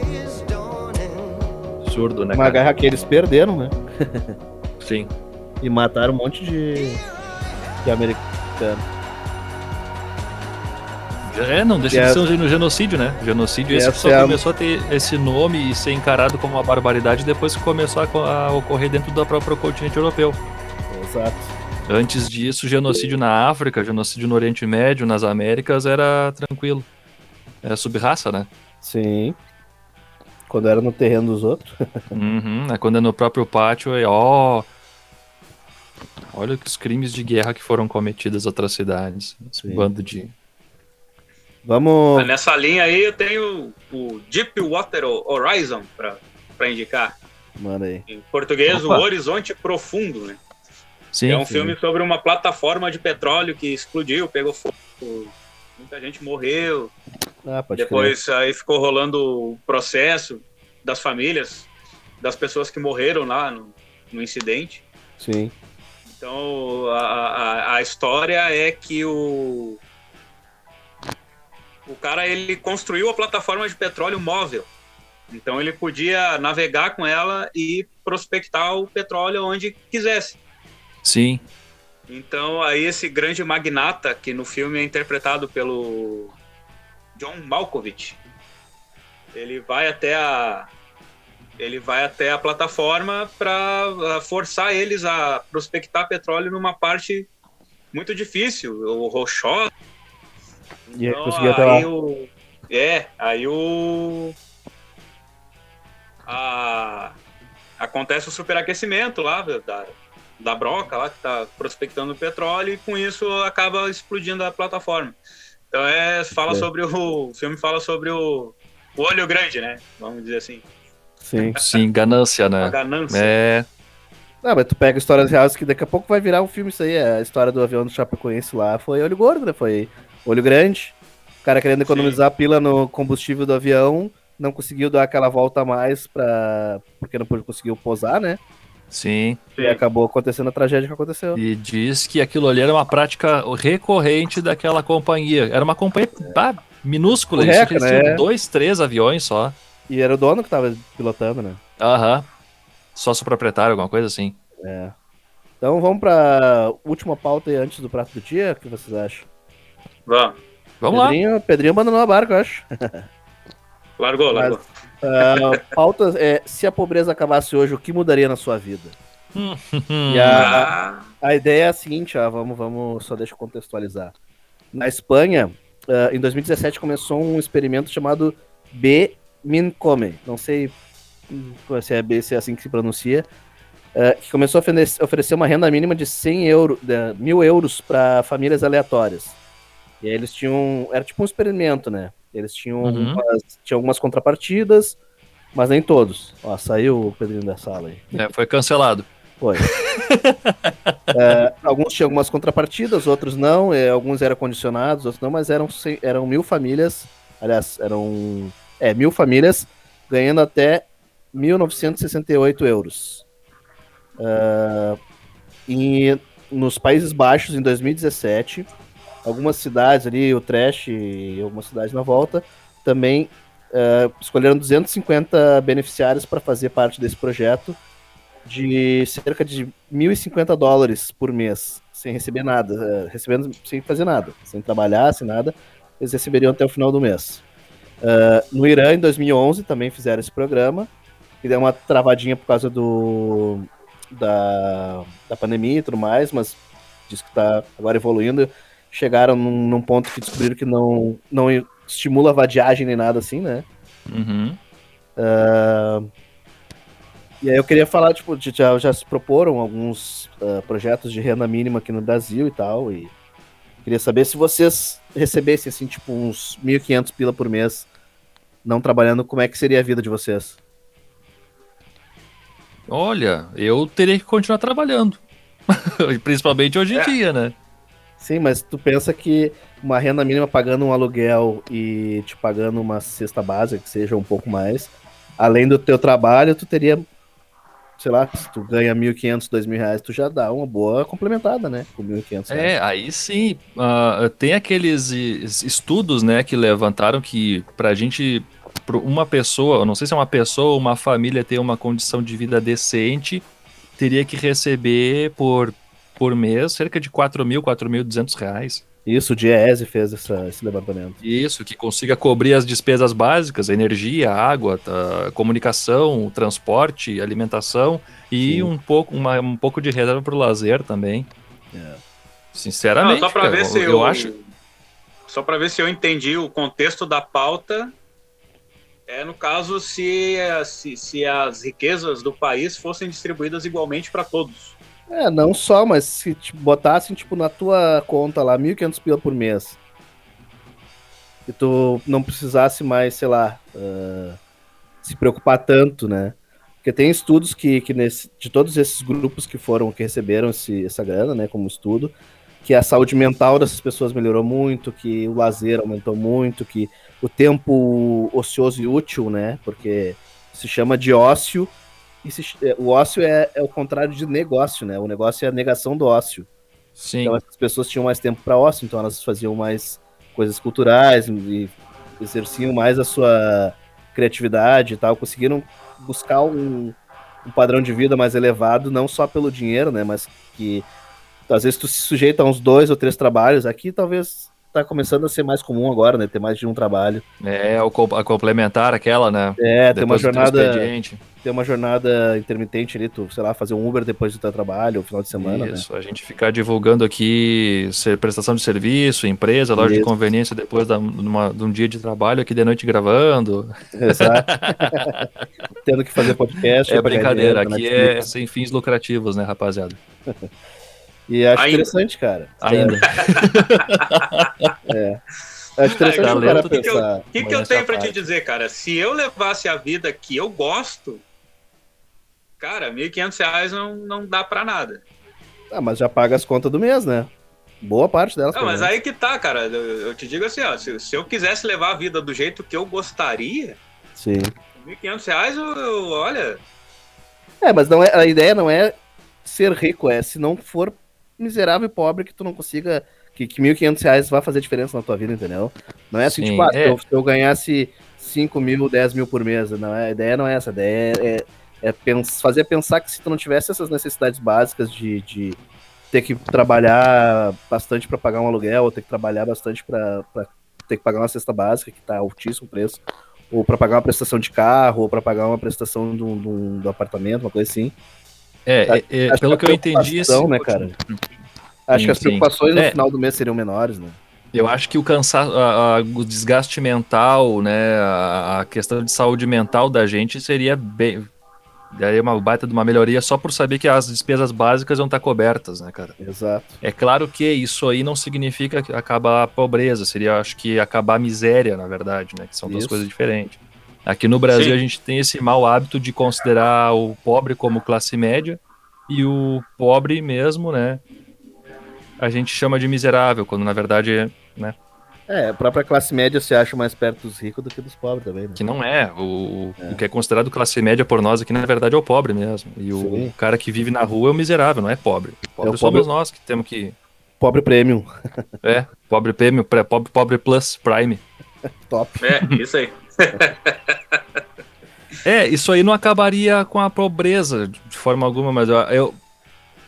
absurdo, né, Uma cara? guerra que eles perderam, né? Sim. E mataram um monte de. de americano. É, não deixa de ser um geno- genocídio, né? Genocídio esse que só é começou a ter esse nome e ser encarado como uma barbaridade depois que começou a, co- a ocorrer dentro do próprio continente europeu. Exato. Antes disso, genocídio na África, genocídio no Oriente Médio, nas Américas, era tranquilo. Era sub-raça, né? Sim. Quando era no terreno dos outros. Uhum, é quando é no próprio pátio, é ó. Olha os crimes de guerra que foram cometidos em outras cidades. Esse Sim. bando de. Vamos. Nessa linha aí eu tenho o Deepwater Horizon para indicar. Manda aí. Em português, Opa. o Horizonte Profundo, né? Sim, é um sim. filme sobre uma plataforma de petróleo que explodiu, pegou fogo, muita gente morreu. Ah, pode Depois aí ficou rolando o processo das famílias, das pessoas que morreram lá no, no incidente. crer. Sim. Então a, a, a história é que o o cara ele construiu a plataforma de petróleo móvel. Então ele podia navegar com ela e prospectar o petróleo onde quisesse. sim. Então aí esse grande magnata que no filme é interpretado pelo John Malkovich, ele vai até a ele vai até a plataforma para forçar eles a prospectar petróleo numa parte muito difícil, o rochosa. E aí Então, conseguiu até lá. o é, aí o a acontece o superaquecimento lá da, da broca lá que está prospectando petróleo e com isso acaba explodindo a plataforma. Então é fala É. sobre o, o filme fala sobre o o olho grande, né? Vamos dizer assim. Sim. Sim, ganância, A né? ganância. É, Não, mas tu pega histórias reais que daqui a pouco vai virar um filme isso aí. A história do avião do Chapecoense lá foi olho gordo, né? Foi olho grande. O cara querendo economizar pila no combustível do avião, não conseguiu dar aquela volta a mais pra... porque não conseguiu posar, né? sim. Sim. E acabou acontecendo a tragédia que aconteceu. E diz que aquilo ali era uma prática recorrente daquela companhia. Era uma companhia minúscula, eles Reca, tinham né? dois, três aviões só. E era o dono que tava pilotando, né? Aham. Sócio proprietário, alguma coisa assim. É. Então vamos pra última pauta aí antes do prato do dia. O que vocês acham? Vamos. Vamos lá. Pedrinho, Pedrinho abandonou a barca, eu acho. Largou, largou. Ah, pauta é: se a pobreza acabasse hoje, o que mudaria na sua vida? Hum. E a, Ah, a ideia é a seguinte, ó, vamos, vamos, só deixa eu contextualizar. Na Espanha, ah, em 2017 começou um experimento chamado B Mincome, não sei hum, se é, B, se é assim que se pronuncia, ah, que começou a oferecer, uma renda mínima de 100 euros, de, mil euros para famílias aleatórias. E aí eles tinham, era tipo um experimento, né? Eles tinham, Uhum. algumas, tinham algumas contrapartidas, mas nem todos. Ó, saiu o Pedrinho da sala aí. É, foi cancelado. Foi. É, alguns tinham algumas contrapartidas, outros não. é, alguns eram condicionados, outros não, mas eram, eram mil famílias. Aliás, eram é, mil famílias ganhando até 1.968 euros. É, e nos Países Baixos, em 2017, algumas cidades ali, o Trash e algumas cidades na volta, também é, escolheram 250 beneficiários para fazer parte desse projeto de cerca de 1.050 dólares por mês, sem receber nada, eh, recebendo sem fazer nada, sem trabalhar, sem nada, eles receberiam até o final do mês. Ah, no Irã, em 2011, também fizeram esse programa, que deu uma travadinha por causa do da, da pandemia e tudo mais, mas diz que está agora evoluindo. Chegaram num, num ponto que descobriram que não, não estimula a vadiagem nem nada assim, né? Uhum. Ah, e aí eu queria falar, tipo, de- já, já se proporam alguns ah, projetos de renda mínima aqui no Brasil e tal, e queria saber se vocês recebessem, assim, tipo, uns 1.500 pila por mês, não trabalhando, como é que seria a vida de vocês? Olha, eu teria que continuar trabalhando. Principalmente hoje em É. dia, né? Sim, mas tu pensa que uma renda mínima pagando um aluguel e te pagando uma cesta básica, que seja um pouco mais, além do teu trabalho, tu teria, sei lá, se tu ganha 1.500, 2.000 reais, tu já dá uma boa complementada, né? Com 1.500 reais. É, aí sim. ah, tem aqueles es- estudos, né, que levantaram que pra gente, pra uma pessoa, não sei se é uma pessoa ou uma família ter uma condição de vida decente, teria que receber por, por mês cerca de 4 mil, 4.200 reais. Isso, o Diese fez essa- esse levantamento. Isso, que consiga cobrir as despesas básicas, energia, água, tá, comunicação, transporte, alimentação e Sim. um pouco, uma- um pouco de reserva para o lazer também. É. não, Sinceramente, só pra cara, ver se eu, eu, acho. Só para ver se eu entendi o contexto da pauta. É no caso se, se, se as riquezas do país fossem distribuídas igualmente para todos. É, não só, mas se tipo, botassem, tipo, na tua conta lá, 1.500 pila por mês, e tu não precisasse mais, sei lá, ah, se preocupar tanto, né? Porque tem estudos que, que nesse, de todos esses grupos que foram, que receberam esse, essa grana, né, como estudo, que a saúde mental dessas pessoas melhorou muito, que o lazer aumentou muito, que o tempo ocioso e útil, né, porque se chama de ócio, se- é, o ócio é, é o contrário de negócio, né, o negócio é a negação do ócio. Sim. Então essas pessoas tinham mais tempo para ócio, então elas faziam mais coisas culturais e exerciam mais a sua criatividade e tal, conseguiram buscar um, um padrão de vida mais elevado, não só pelo dinheiro, né, mas que às vezes tu se sujeita a uns dois ou três trabalhos, aqui talvez tá começando a ser mais comum agora, né, ter mais de um trabalho. É, a complementar aquela, né? É, tem uma Depois jornada, tem uma jornada intermitente ali, tu, sei lá, fazer um Uber depois do teu trabalho, final de semana, né? Isso, a gente ficar divulgando aqui ser- prestação de serviço, empresa, loja de Isso. conveniência depois da, numa- de um dia de trabalho aqui de noite gravando. Exato. Tendo que fazer podcast. É brincadeira, aqui é sem fins lucrativos, né, rapaziada? E acho Ainda. interessante, cara. Ainda. É. Acho interessante o cara O que, que eu, que que eu tenho à pra te dizer, cara? Se eu levasse a vida que eu gosto, cara, 1.500 reais não, não dá pra nada. Ah, mas já paga as contas do mês, né? Boa parte delas. Não, mas menos. aí que tá, cara. Eu, eu te digo assim, ó, se, se eu quisesse levar a vida do jeito que eu gostaria, Sim. 1.500 reais, eu, eu- olha, É, mas não é, a ideia não é ser rico, é se não for miserável e pobre que tu não consiga. Que, que 1.500 reais vai fazer diferença na tua vida, entendeu? Não é assim, Sim, tipo, ah, se, é. eu, se eu ganhasse 5 mil, 10 mil por mês. Não é, a ideia não é essa. A ideia é, é, é pens- fazer pensar que se tu não tivesse essas necessidades básicas de, de ter que trabalhar bastante para pagar um aluguel, ou ter que trabalhar bastante para ter que pagar uma cesta básica, que tá altíssimo o preço, ou para pagar uma prestação de carro, ou para pagar uma prestação de um, de um- do apartamento, uma coisa assim. É, é, é, pelo que eu entendi, esse- né, cara? Acho Sim, que as sim. preocupações no É. final do mês seriam menores, né? Eu acho que o cansaço, a- a- o desgaste mental, né, a, a questão de saúde mental da gente seria bem, daria uma baita de uma melhoria só por saber que as despesas básicas vão estar cobertas, né, cara? Exato. É claro que isso aí não significa que acabar a pobreza, seria, acho que acabar a miséria, na verdade, né, que são duas Isso. coisas diferentes. Aqui no Brasil Sim. a gente tem esse mau hábito de considerar o pobre como classe média e o pobre mesmo, né, a gente chama de miserável, quando na verdade é, né, É, a própria classe média se acha mais perto dos ricos do que dos pobres também, né? Que não é. O, É. o que é considerado classe média por nós aqui, na verdade, é o pobre mesmo. E o Sim. cara que vive na rua é o miserável, não é pobre. Pobre É o somos pobre- nós que temos que. Pobre premium. É, pobre prêmio, pré- pobre, pobre plus prime. Top. é, isso aí. É, isso aí não acabaria com a pobreza de forma alguma, mas eu, eu-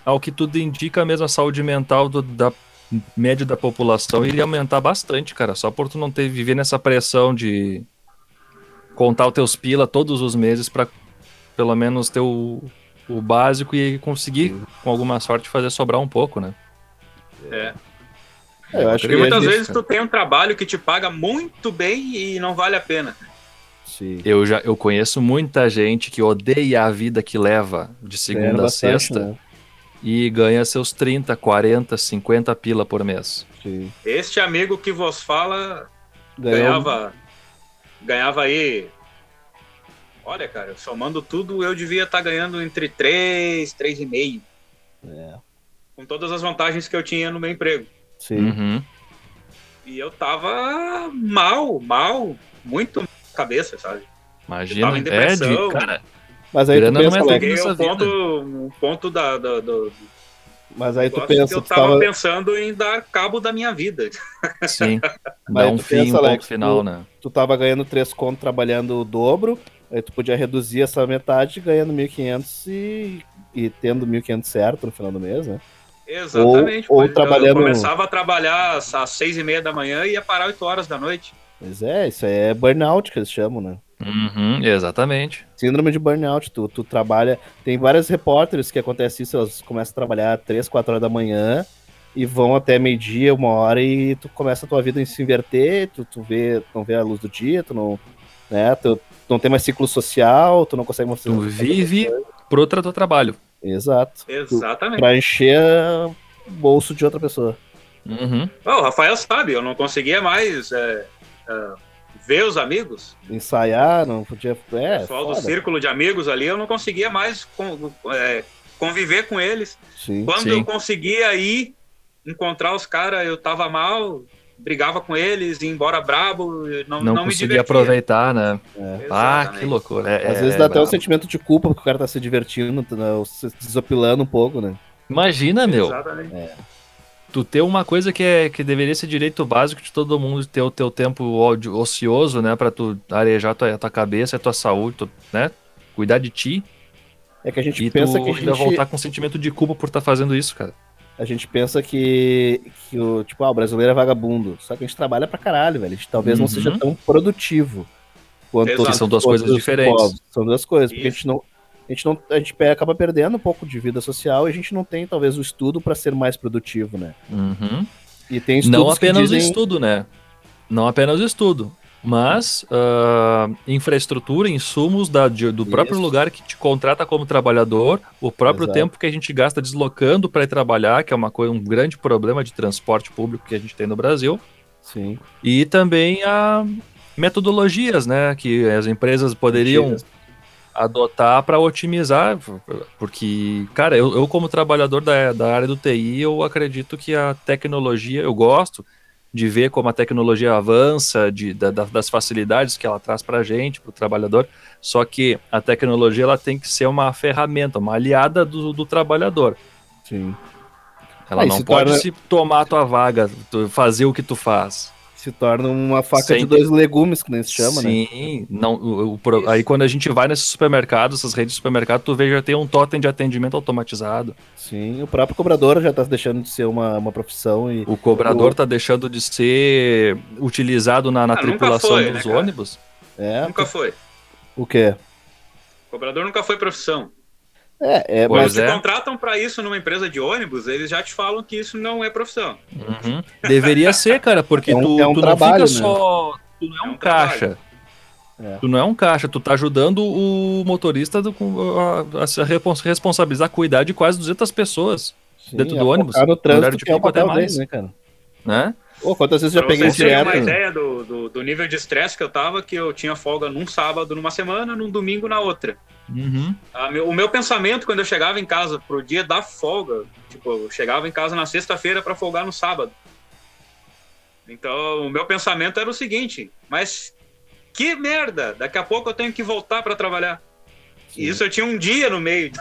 ao que tudo indica, mesmo a saúde mental do- da média da população iria aumentar bastante, cara. Só por tu não ter viver nessa pressão de contar os teus pila todos os meses pra pelo menos ter o, o básico e conseguir, com alguma sorte, fazer sobrar um pouco, né? É. É, eu acho Porque que muitas isso, vezes cara. tu tem um trabalho que te paga muito bem e não vale a pena. Sim. Eu já eu conheço muita gente que odeia a vida que leva de segunda a bastante, sexta né? E ganha seus 30, 40, 50 pila por mês. Sim. Este amigo que vos fala Ganhou- ganhava, ganhava aí. Olha, cara, somando tudo, eu devia estar ganhando entre 3, 3,5. É, Com todas as vantagens que eu tinha no meu emprego. sim. Uhum. E eu tava mal, mal, muito cabeça, sabe? Imagina, Eu tava em é de, depressão. cara, Mas aí tu Grana não pensa, é nessa ao vida. ponto, um ponto da, da- do mas aí tu pensa, eu tu tava tava, pensando em dar cabo da minha vida. sim, Mas dá um tu fim, pensa, um Alex, final, tu- né? tu tava ganhando 3 conto trabalhando o dobro, aí tu podia reduzir essa metade ganhando 1.500 e, e tendo 1.500 certo no final do mês, né? Exatamente. ou pois trabalhando- Eu começava a trabalhar às seis e meia da manhã e ia parar 8 horas da noite. Mas é, isso aí é burnout que eles chamam, né? Uhum, exatamente. Síndrome de burnout, tu, tu trabalha. Tem vários repórteres que acontece isso, elas começam a trabalhar 3, 4 horas da manhã e vão até meio-dia, uma hora, e tu começa a tua vida a se inverter, tu, tu vê, não vê a luz do dia, tu não. Né, tu, tu não tem mais ciclo social, tu não consegue mais Tu vive pro outro teu trabalho. Exato. Tu, Exatamente. pra encher o bolso de outra pessoa. Uhum. Ó, o Rafael sabe, eu não conseguia mais é, é, ver os amigos. Ensaiar, não podia. É, o pessoal do foda. círculo de amigos ali, eu não conseguia mais é, conviver com eles. Sim. Quando Sim. eu conseguia ir encontrar os caras, eu tava mal, brigava com eles, ia embora brabo, não, Não, não, me conseguia divertia. aproveitar, né? É. Ah, que loucura. É, Às é vezes dá até um sentimento de culpa porque o cara tá se divertindo, tá, né, se desopilando um pouco, né? Imagina, meu. Exatamente. Tu ter uma coisa que, é, que deveria ser direito básico de todo mundo, ter o teu tempo ódio- ocioso, né? Pra tu arejar tua, tua cabeça, a tua saúde, tu, né? Cuidar de ti. É que a gente E pensa tu que a ainda gente, voltar com sentimento de culpa por estar fazendo isso, cara. a gente pensa que, que o, tipo, ah, o brasileiro é vagabundo. Só que a gente trabalha pra caralho, velho. A gente talvez não Uhum. seja tão produtivo quanto Exato. São duas coisas diferentes. povos. São duas coisas, porque a Isso. gente não a gente não a gente acaba perdendo um pouco de vida social e a gente não tem talvez o estudo pra ser mais produtivo, né? Uhum. E tem estudos Não apenas dizem, o estudo, né? Não apenas o estudo. Mas ah, infraestrutura, insumos da, de- do próprio Isso. lugar que te contrata como trabalhador, o próprio Exato. tempo que a gente gasta deslocando para ir trabalhar, que é uma coisa, um grande problema de transporte público que a gente tem no Brasil. Sim. E também a metodologias, né, que as empresas poderiam Mentiras. Adotar para otimizar, porque, cara, eu, eu como trabalhador da, da área do TI, eu acredito que a tecnologia, eu gosto de ver como a tecnologia avança, de, da- da- das facilidades que ela traz para a gente, para o trabalhador, só que a tecnologia ela tem que ser uma ferramenta, uma aliada do, do trabalhador. Sim. Ela e não pode se tomar a tua vaga, fazer o que tu faz. Se torna uma faca Sem de dois legumes, que nem se chama, né? Sim, não, o- o pro- aí quando a gente vai nesses supermercados, essas redes de supermercado, tu vê já tem um totem de atendimento automatizado. Sim, o próprio cobrador já tá deixando de ser uma, uma profissão e O cobrador tá deixando de ser utilizado na, na Ah, tripulação foi, né, dos cara? ônibus. é Nunca foi. o quê? Cobrador nunca foi profissão. É, é mas Se é. contratam pra isso numa empresa de ônibus, eles já te falam que isso não é profissão. Uhum. Deveria ser, cara, porque É um- tu, é um tu trabalho, não né? fica só. Tu não é um, um caixa. É. Tu não é um caixa, tu tá ajudando o motorista do- a, a se respons- responsabilizar, cuidar de quase 200 pessoas, sim, dentro é do ônibus, no trânsito de que é o pico até papel mais. dele, né, cara? né? Pô, quantas vezes eu já peguei vocês direto? uma ideia do, do, do nível de estresse que eu tava, que eu tinha folga num sábado numa semana, num domingo na outra. Uhum. Ah, meu- o meu pensamento quando eu chegava em casa pro dia da folga, tipo, eu chegava em casa na sexta-feira para folgar no sábado. Então, o meu pensamento era o seguinte: mas que merda! Daqui a pouco eu tenho que voltar para trabalhar. E isso eu tinha um dia no meio.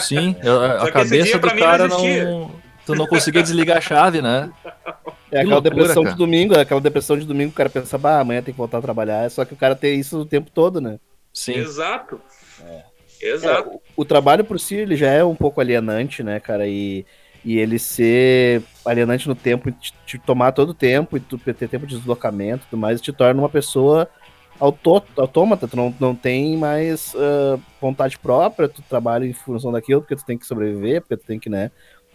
Sim, a, a cabeça dia do não cara existia. não. Tu não conseguia desligar a chave, né? É aquela loucura, depressão cara. de domingo, é aquela depressão de domingo, o cara pensa, bah, amanhã tem que voltar a trabalhar, só que o cara tem isso o tempo todo, né? Sim. Exato. É, Exato. o, o trabalho por si, ele já é um pouco alienante, né, cara, e, e ele ser alienante no tempo, te, te tomar todo o tempo, e tu ter tempo de deslocamento e tudo mais, te torna uma pessoa autô, autômata, tu não, não tem mais ah, vontade própria, tu trabalha em função daquilo, porque tu tem que sobreviver, porque tu tem que, né,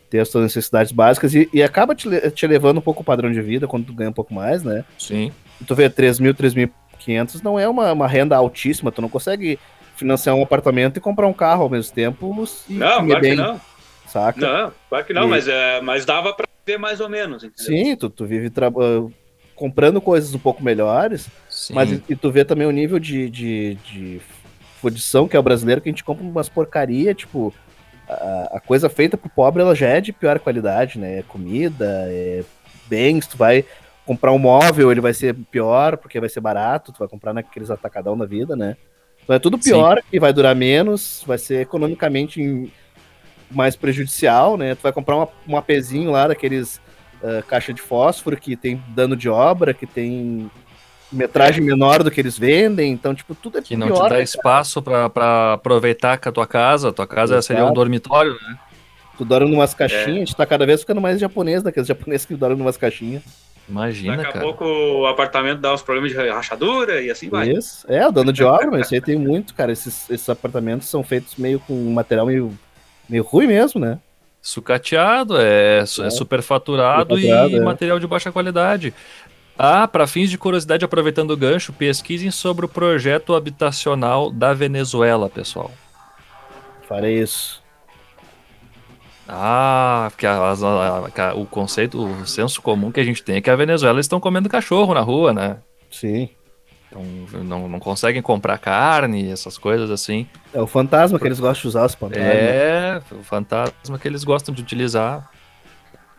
ter as tuas necessidades básicas, e, e acaba te, te elevando um pouco o padrão de vida quando tu ganha um pouco mais, né? Sim. tu vê 3 mil, 3.500 não é uma, uma renda altíssima, tu não consegue financiar um apartamento e comprar um carro ao mesmo tempo e Não, claro bem, que não. saca? Não, claro que não, E- mas, é, mas dava para ver mais ou menos. Entendeu? Sim, tu, tu vive tra- ah, comprando coisas um pouco melhores, Sim. mas e, e tu vê também o nível de, de, de fudição que é o brasileiro, que a gente compra umas porcaria, tipo, a, a coisa feita pro pobre, ela já é de pior qualidade, né? É comida, é bens, tu vai comprar um móvel, ele vai ser pior, porque vai ser barato, tu vai comprar naqueles atacadão da vida, né? Então é tudo pior e vai durar menos, vai ser economicamente mais prejudicial, né? Tu vai comprar uma, um APzinho lá daqueles ah, caixa de fósforo que tem dano de obra, que tem metragem menor do que eles vendem, então, tipo, tudo é Que não pior, te dá né, cara? espaço pra, pra aproveitar com a tua casa. Tua casa seria um Exato. dormitório, né? Tu dorme numas caixinhas, a gente tá cada vez ficando mais japonês, daqueles japoneses que dormem numas caixinhas. Imagina, Daqui a cara. pouco o apartamento dá uns problemas de rachadura e assim vai. Isso. É, o dono de obra, mas isso aí tem muito, cara. Esses, esses apartamentos são feitos meio com um material meio, meio ruim mesmo, né? Sucateado, é, é É. superfaturado e Superfaturado, é. material de baixa qualidade. Ah, para fins de curiosidade, aproveitando o gancho, pesquisem sobre o projeto habitacional da Venezuela, pessoal. Farei isso. Ah, porque a- a- a- o conceito, o senso comum que a gente tem é que a Venezuela eles estão comendo cachorro na rua, né? Sim. Então, não, não conseguem comprar carne, essas coisas assim. É o fantasma que eles gostam de usar, os fantasmas. É, o fantasma que eles gostam de utilizar.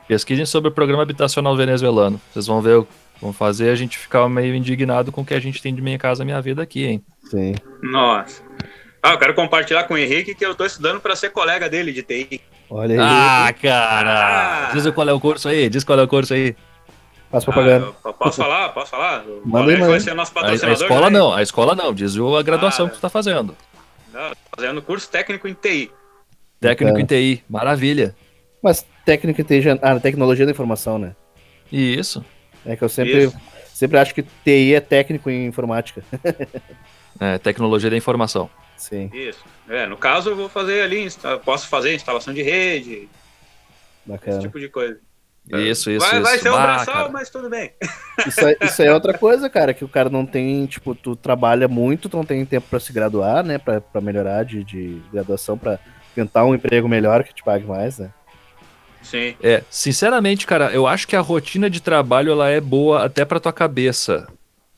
Pesquisem sobre o programa habitacional venezuelano. Vocês vão ver, vão fazer a gente ficar meio indignado com o que a gente tem de Minha Casa Minha Vida aqui, hein? Sim. Nossa. Ah, eu quero compartilhar com o Henrique que eu tô estudando para ser colega dele de TI. Olha aí. Ah, cara! Diz qual é o curso aí, diz qual é o curso aí. Faz propaganda. Ah, posso falar? Posso falar? O Manda aí, vai ser nosso A, a patrocinador. escola também. não, a escola não, diz o- a graduação Ah, que tu tá fazendo. Não, fazendo curso técnico em TI. Técnico em TI, maravilha. Mas técnica inteligente. Ah, tecnologia da informação, né? Isso. É que eu sempre, Isso. sempre acho que TI é técnico em informática. É, tecnologia da informação. Sim, Isso. É, no caso, eu vou fazer ali, posso fazer instalação de rede, esse bacana. tipo de coisa. Isso, isso, vai, isso. vai ser um Bah, braçal, cara. mas tudo bem. Isso, aí- isso aí é outra coisa, cara, que o cara não tem, tipo, tu trabalha muito, tu não tem tempo pra se graduar, né? Pra, pra melhorar de, de graduação, pra tentar um emprego melhor que te pague mais, né? Sim. É, sinceramente, cara, eu acho que a rotina de trabalho ela é boa até pra tua cabeça.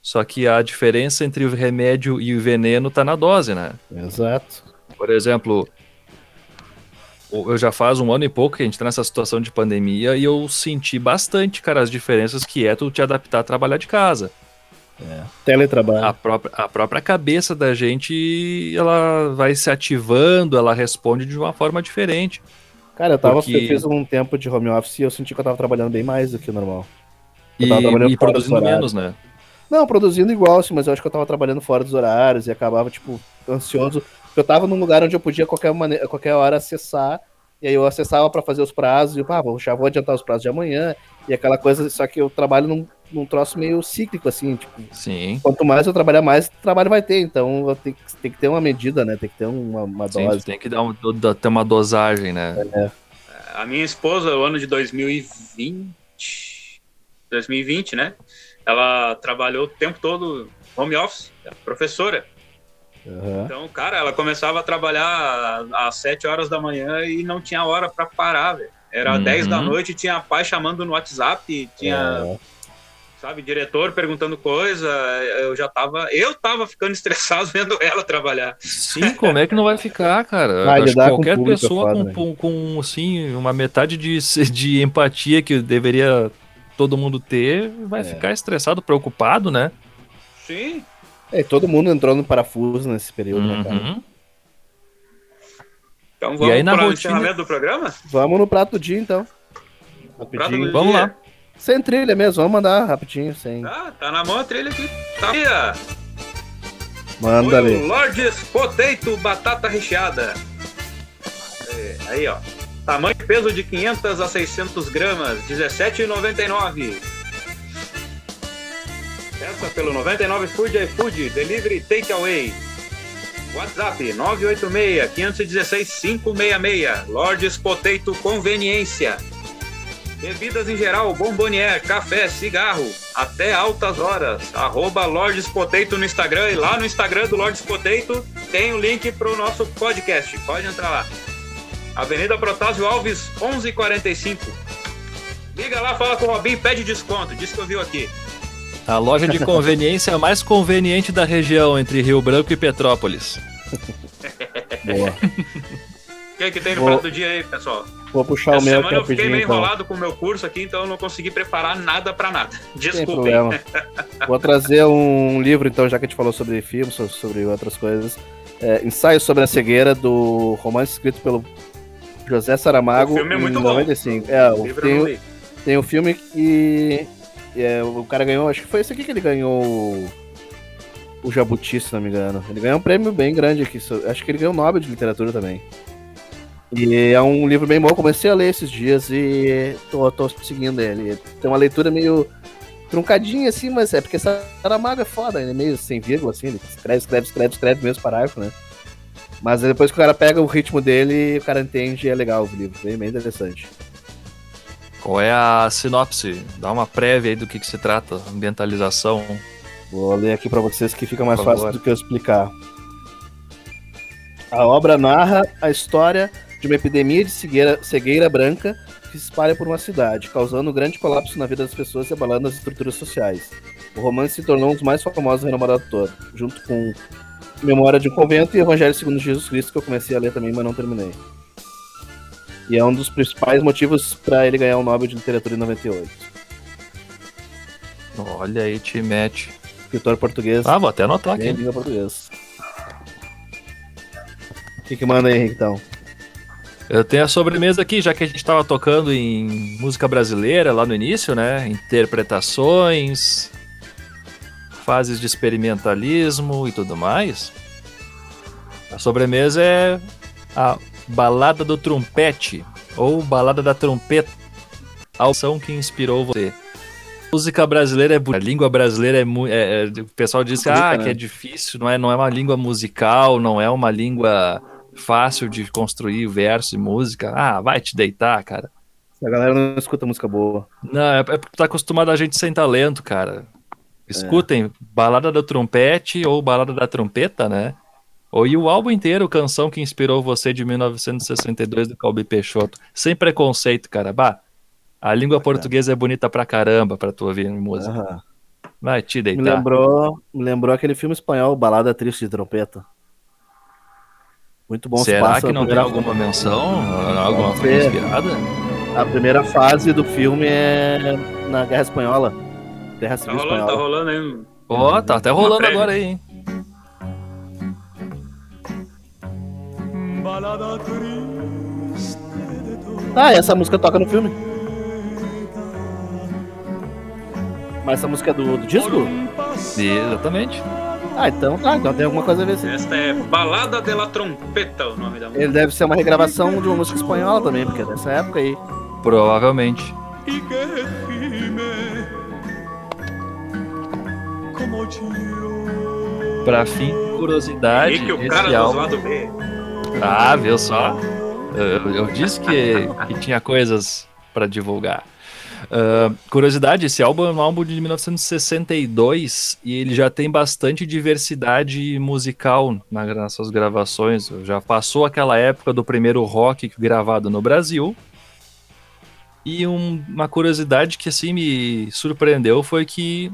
Só que a diferença entre o remédio e o veneno tá na dose, né? Exato. Por exemplo, eu já faz um ano e pouco que a gente tá nessa situação de pandemia e eu senti bastante, cara, as diferenças que é tu te adaptar a trabalhar de casa. Teletrabalho. A própria, a própria cabeça da gente, ela vai se ativando, ela responde de uma forma diferente. Cara, eu tava, Porque- eu fiz um tempo de home office e eu senti que eu tava trabalhando bem mais do que o normal. Eu E, e produzindo menos, né? Não, produzindo igual, sim, mas eu acho que eu tava trabalhando fora dos horários e acabava, tipo, ansioso. Eu tava num lugar onde eu podia qualquer, maneira, qualquer hora acessar, e aí eu acessava pra fazer os prazos, e eu, ah, vou, já vou adiantar os prazos de amanhã, e aquela coisa, só que eu trabalho num, num troço meio cíclico, assim, tipo, Sim. quanto mais eu trabalhar, mais trabalho vai ter, então tenho, que- tem que ter uma medida, né, tem que ter uma, uma Sim, dose. tem que dar um, ter uma dosagem, né? É. A minha esposa, o ano de 2020, 2020, né? Ela trabalhou o tempo todo home office, é professora. Aham. Então, cara, ela começava a trabalhar às 7 horas da manhã e não tinha hora pra parar, velho. Era Uhum. 10 da noite, tinha pai chamando no WhatsApp, tinha, É. sabe, diretor perguntando coisa. Eu já tava, eu tava ficando estressado vendo ela trabalhar. Sim, como é que não vai ficar, cara? Ah, Acho que com qualquer público é pessoa foda, com, né? com, com, assim, uma metade de, de empatia que deveria todo mundo ter, vai É. ficar estressado, preocupado, né? Sim. É, todo mundo entrou no parafuso nesse período, né, cara? Uhum. Então E vamos aí, na para o rotina- encerramento do programa? Vamos no prato do dia, então. Prato do Vamos dia. lá. Sem trilha mesmo, vamos mandar rapidinho, sem. Ah, tá na mão a trilha aqui. Tá aí. Manda ali. Lordes Potato Batata Recheada. É, aí, ó. Tamanho e peso de 500 a 600 gramas, R$17,99. Peça pelo 99 Food iFood, Delivery Takeaway. WhatsApp 986-516-566. Lordes Potato Conveniência. Bebidas em geral, bombonier, café, cigarro, até altas horas. Arroba Lordes Potato no Instagram e lá no Instagram do Lordes Potato tem o link pro nosso podcast. Pode entrar lá. Avenida Protásio Alves, 1145. Liga lá, fala com o Robin, pede desconto. Diz que eu viu aqui. A loja de conveniência mais conveniente da região entre Rio Branco e Petrópolis. Boa. O que, é que tem no Vou- prato do dia aí, pessoal? Vou puxar o Essa meu aqui semana eu fiquei meio então. enrolado com o meu curso aqui, então eu não consegui preparar nada pra nada. Desculpem. Vou trazer um livro, então, já que a gente falou sobre filmes, so- sobre outras coisas. É, Ensaio sobre a cegueira, do romance escrito pelo José Saramago O filme é em muito bom. 95. É, O o, livro eu tem, o- tem o filme e é, o cara ganhou, acho que foi esse aqui que ele ganhou o- o Jabuti, se não me engano. Ele ganhou um prêmio bem grande aqui, acho que ele ganhou o Nobel de Literatura também. E é um livro bem bom, comecei a ler esses dias e tô, tô seguindo ele. Tem uma leitura meio truncadinha assim, mas é porque Saramago é foda, ele é meio sem vírgula assim, ele escreve, escreve, escreve, escreve mesmo parágrafo, né? Mas depois que o cara pega o ritmo dele, o cara entende e é legal o livro, bem, bem interessante. Qual é a sinopse? Dá uma prévia aí do que, que se trata, ambientalização. Vou ler aqui pra vocês que fica mais fácil do que eu explicar. A obra narra a história de uma epidemia de cegueira, cegueira branca que se espalha por uma cidade, causando um grande colapso na vida das pessoas e abalando as estruturas sociais. O romance se tornou um dos mais famosos e renomados do junto com Memória de um Convento e Evangelho segundo Jesus Cristo, que eu comecei a ler também, mas não terminei. E é um dos principais motivos para ele ganhar o Nobel de Literatura em 98. Olha aí, te mete. Escritor português. Ah, vou até anotar aqui. língua portuguesa. O que, que manda aí, Henrique, então? Eu tenho a sobremesa aqui, já que a gente tava tocando em música brasileira lá no início, né? Interpretações, fases de experimentalismo e tudo mais. A sobremesa é a Balada do Trompete, ou Balada da Trompeta, a ação que inspirou você. Música brasileira é bonita, a língua brasileira é muito. o pessoal diz que, ah, que é difícil, não é, não é uma língua musical, não é uma língua fácil de construir verso e música. Ah, vai te deitar, cara. A galera não escuta música boa. Não, é, é porque tá acostumado a gente sem talento, cara. Escutem Balada do Trompete ou Balada da Trompeta, né? Ou e o álbum inteiro, Canção que Inspirou Você de 1962 do Calbi Peixoto. Sem preconceito, cara. Bah, a língua portuguesa é bonita pra caramba pra tu ouvir música. Vai te Me deitar. lembrou, me lembrou aquele filme espanhol, Balada Triste de Trompeta. Muito bom. se Será que não tem alguma menção? Alguma coisa inspirada? A primeira fase do filme é na Guerra Espanhola. Guerra Tá Civil rolando, tá Espanhola. rolando aí. Ó, tá até rolando agora aí, hein? Ah, essa música toca no filme. Mas essa música é do, do disco? Exatamente. Ah, então tá, então tem alguma coisa a ver sim. Esta é Balada de la Trompeta, o nome da música. Ele deve ser uma regravação de uma música espanhola também, porque é dessa época aí. Provavelmente. Pra fim, curiosidade, E que o esse cara do álbum... lado B. Ah, viu só? Eu, eu disse que, que tinha coisas pra divulgar. Ah, curiosidade, esse álbum é um álbum de 1962 e ele já tem bastante diversidade musical na- nas suas gravações. Já passou aquela época do primeiro rock gravado no Brasil. E um- uma curiosidade que assim me surpreendeu foi que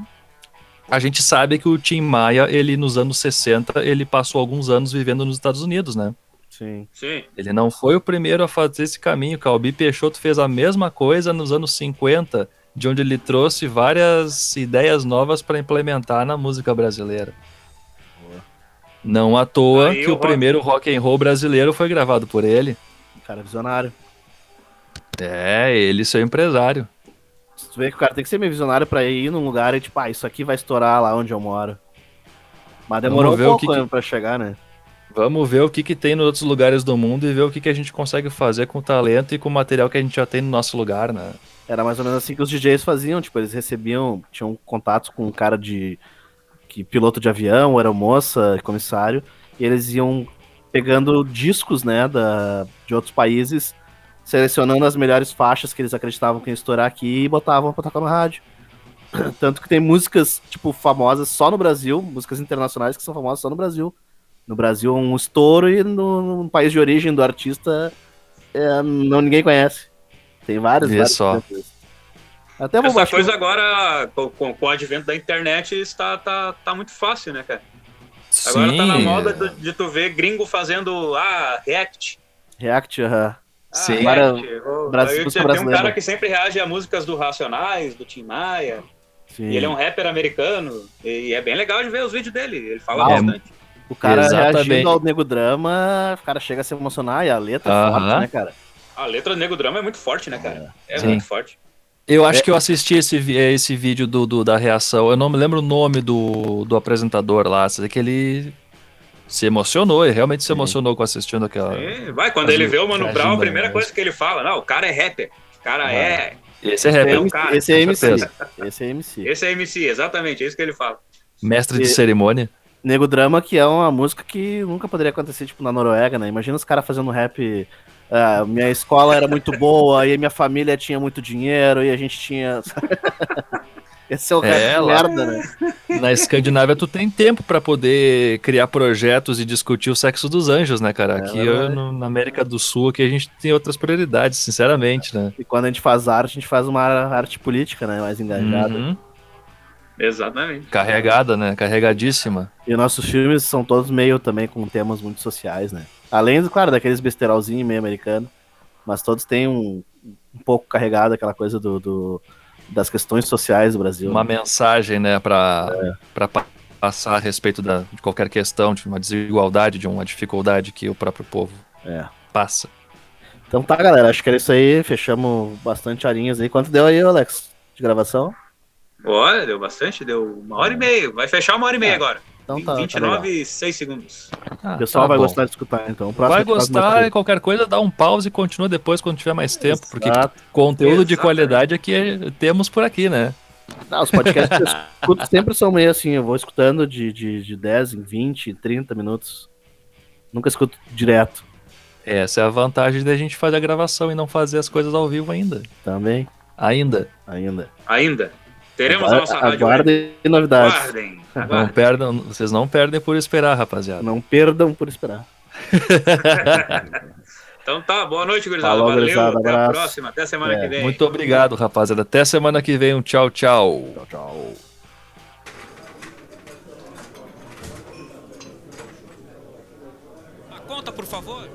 a gente sabe que o Tim Maia, ele nos anos 60, ele passou alguns anos vivendo nos Estados Unidos, né? Sim. Sim. Ele não foi o primeiro a fazer esse caminho. Calbi Peixoto fez a mesma coisa nos anos 50, de onde ele trouxe várias ideias novas para implementar na música brasileira. Não à toa Aí que o o, rock- primeiro rock and roll brasileiro foi gravado por ele. Cara visionário. É, ele seu empresário. Tu vê que o cara tem que ser meio visionário pra ir num lugar e tipo, ah, isso aqui vai estourar lá onde eu moro. Mas demorou um pouco que pra chegar, né? Vamos ver o que, que tem nos outros lugares do mundo e ver o que, que a gente consegue fazer com o talento e com o material que a gente já tem no nosso lugar, né? Era mais ou menos assim que os DJs faziam, tipo, eles recebiam, tinham contatos com um cara de que piloto de avião, aeromoça, comissário, e eles iam pegando discos, né, da, de outros países, selecionando as melhores faixas que eles acreditavam que ia estourar aqui e botavam pra tocar no rádio. Tanto que tem músicas, tipo, famosas só no Brasil, músicas internacionais que são famosas só no Brasil. No Brasil é um estouro e no, no país de origem do artista é, não ninguém conhece. Tem vários, vários só. Até vou Essa baixar. coisa agora, com, com- com o advento da internet, está tá, tá muito fácil, né, cara? Agora tá na Sim, moda de, de tu ver gringo fazendo, ah, react. React, aham. Ah, Sim. Agora, react. Oh, Brasil- tem um cara que sempre reage a músicas do Racionais, do Tim Maia. Sim. E ele é um rapper americano. E é bem legal de ver os vídeos dele. Ele fala Ah, bastante. O cara Exatamente. reagindo ao Nego Drama, o cara chega a se emocionar e a letra é Aham. forte, né, cara? A letra do Nego Drama é muito forte, né, cara? É Sim. muito forte. Eu acho que eu assisti esse, vi- esse vídeo do, do- da reação. Eu não me lembro o nome do, do apresentador lá. Sei que ele se emocionou, ele realmente se emocionou com assistindo aquela. E vai, quando ele vê o Mano Brown, a primeira voz. coisa que ele fala, não, o cara é rapper. O cara é. Esse é Esse é, rapper, um MC, cara, esse é MC. Esse é MC. Esse é MC, exatamente, é isso que ele fala. mestre de cerimônia. Nego Drama, que é uma música que nunca poderia acontecer, tipo, na Noruega, né? Imagina os caras fazendo rap. ah, minha escola era muito boa, e minha família tinha muito dinheiro, e a gente tinha. Esse é o rap É, merda, né? Na Escandinávia, tu tem tempo pra poder criar projetos e discutir o sexo dos anjos, né, cara? É Aqui eu, no- na América do Sul, aqui a gente tem outras prioridades, sinceramente, né? E quando a gente faz arte, a gente faz uma arte política, né? Mais engajada. Uhum. Exatamente. Carregada, né? Carregadíssima. E os nossos filmes são todos meio também com temas muito sociais, né? Além, claro, daqueles besterolzinhos meio americano, mas todos têm um, um pouco carregado aquela coisa do, do- das questões sociais do Brasil. Uma né? mensagem, né, pra, pra pa- passar a respeito da, de qualquer questão, de uma desigualdade, de uma dificuldade que o próprio povo É. passa. Então tá, galera, acho que era isso aí. Fechamos bastante horinhas aí. Quanto deu aí, Alex, de gravação? Olha, deu bastante, deu uma hora e meia. Vai fechar uma hora e meia agora. Então tá, tá 29 e 6 segundos. Ah, O pessoal tá vai bom. gostar de escutar, então. Vai gostar e qualquer coisa, dá um pause e continua depois quando tiver mais tempo, porque Exato. conteúdo de Exatamente. qualidade é que temos por aqui, né? Não, os podcasts que eu escuto sempre são meio assim, eu vou escutando de, de, de 10 em 20, 30 minutos. Nunca escuto direto Essa é a vantagem da gente fazer a gravação e não fazer as coisas ao vivo ainda. também, Ainda. ainda. Ainda. Teremos a nossa rádio web. Aguardem novidades. Aguardem. Não aguardem. perdam, vocês não perdem por esperar, rapaziada. Não perdam por esperar. Então tá, boa noite, gurizada. Falou, Valeu, gurizada, até a abraço. próxima. Até semana É, que vem. Muito obrigado, rapaziada. Até semana que vem. Um tchau, tchau. Tchau, tchau. A conta, por favor.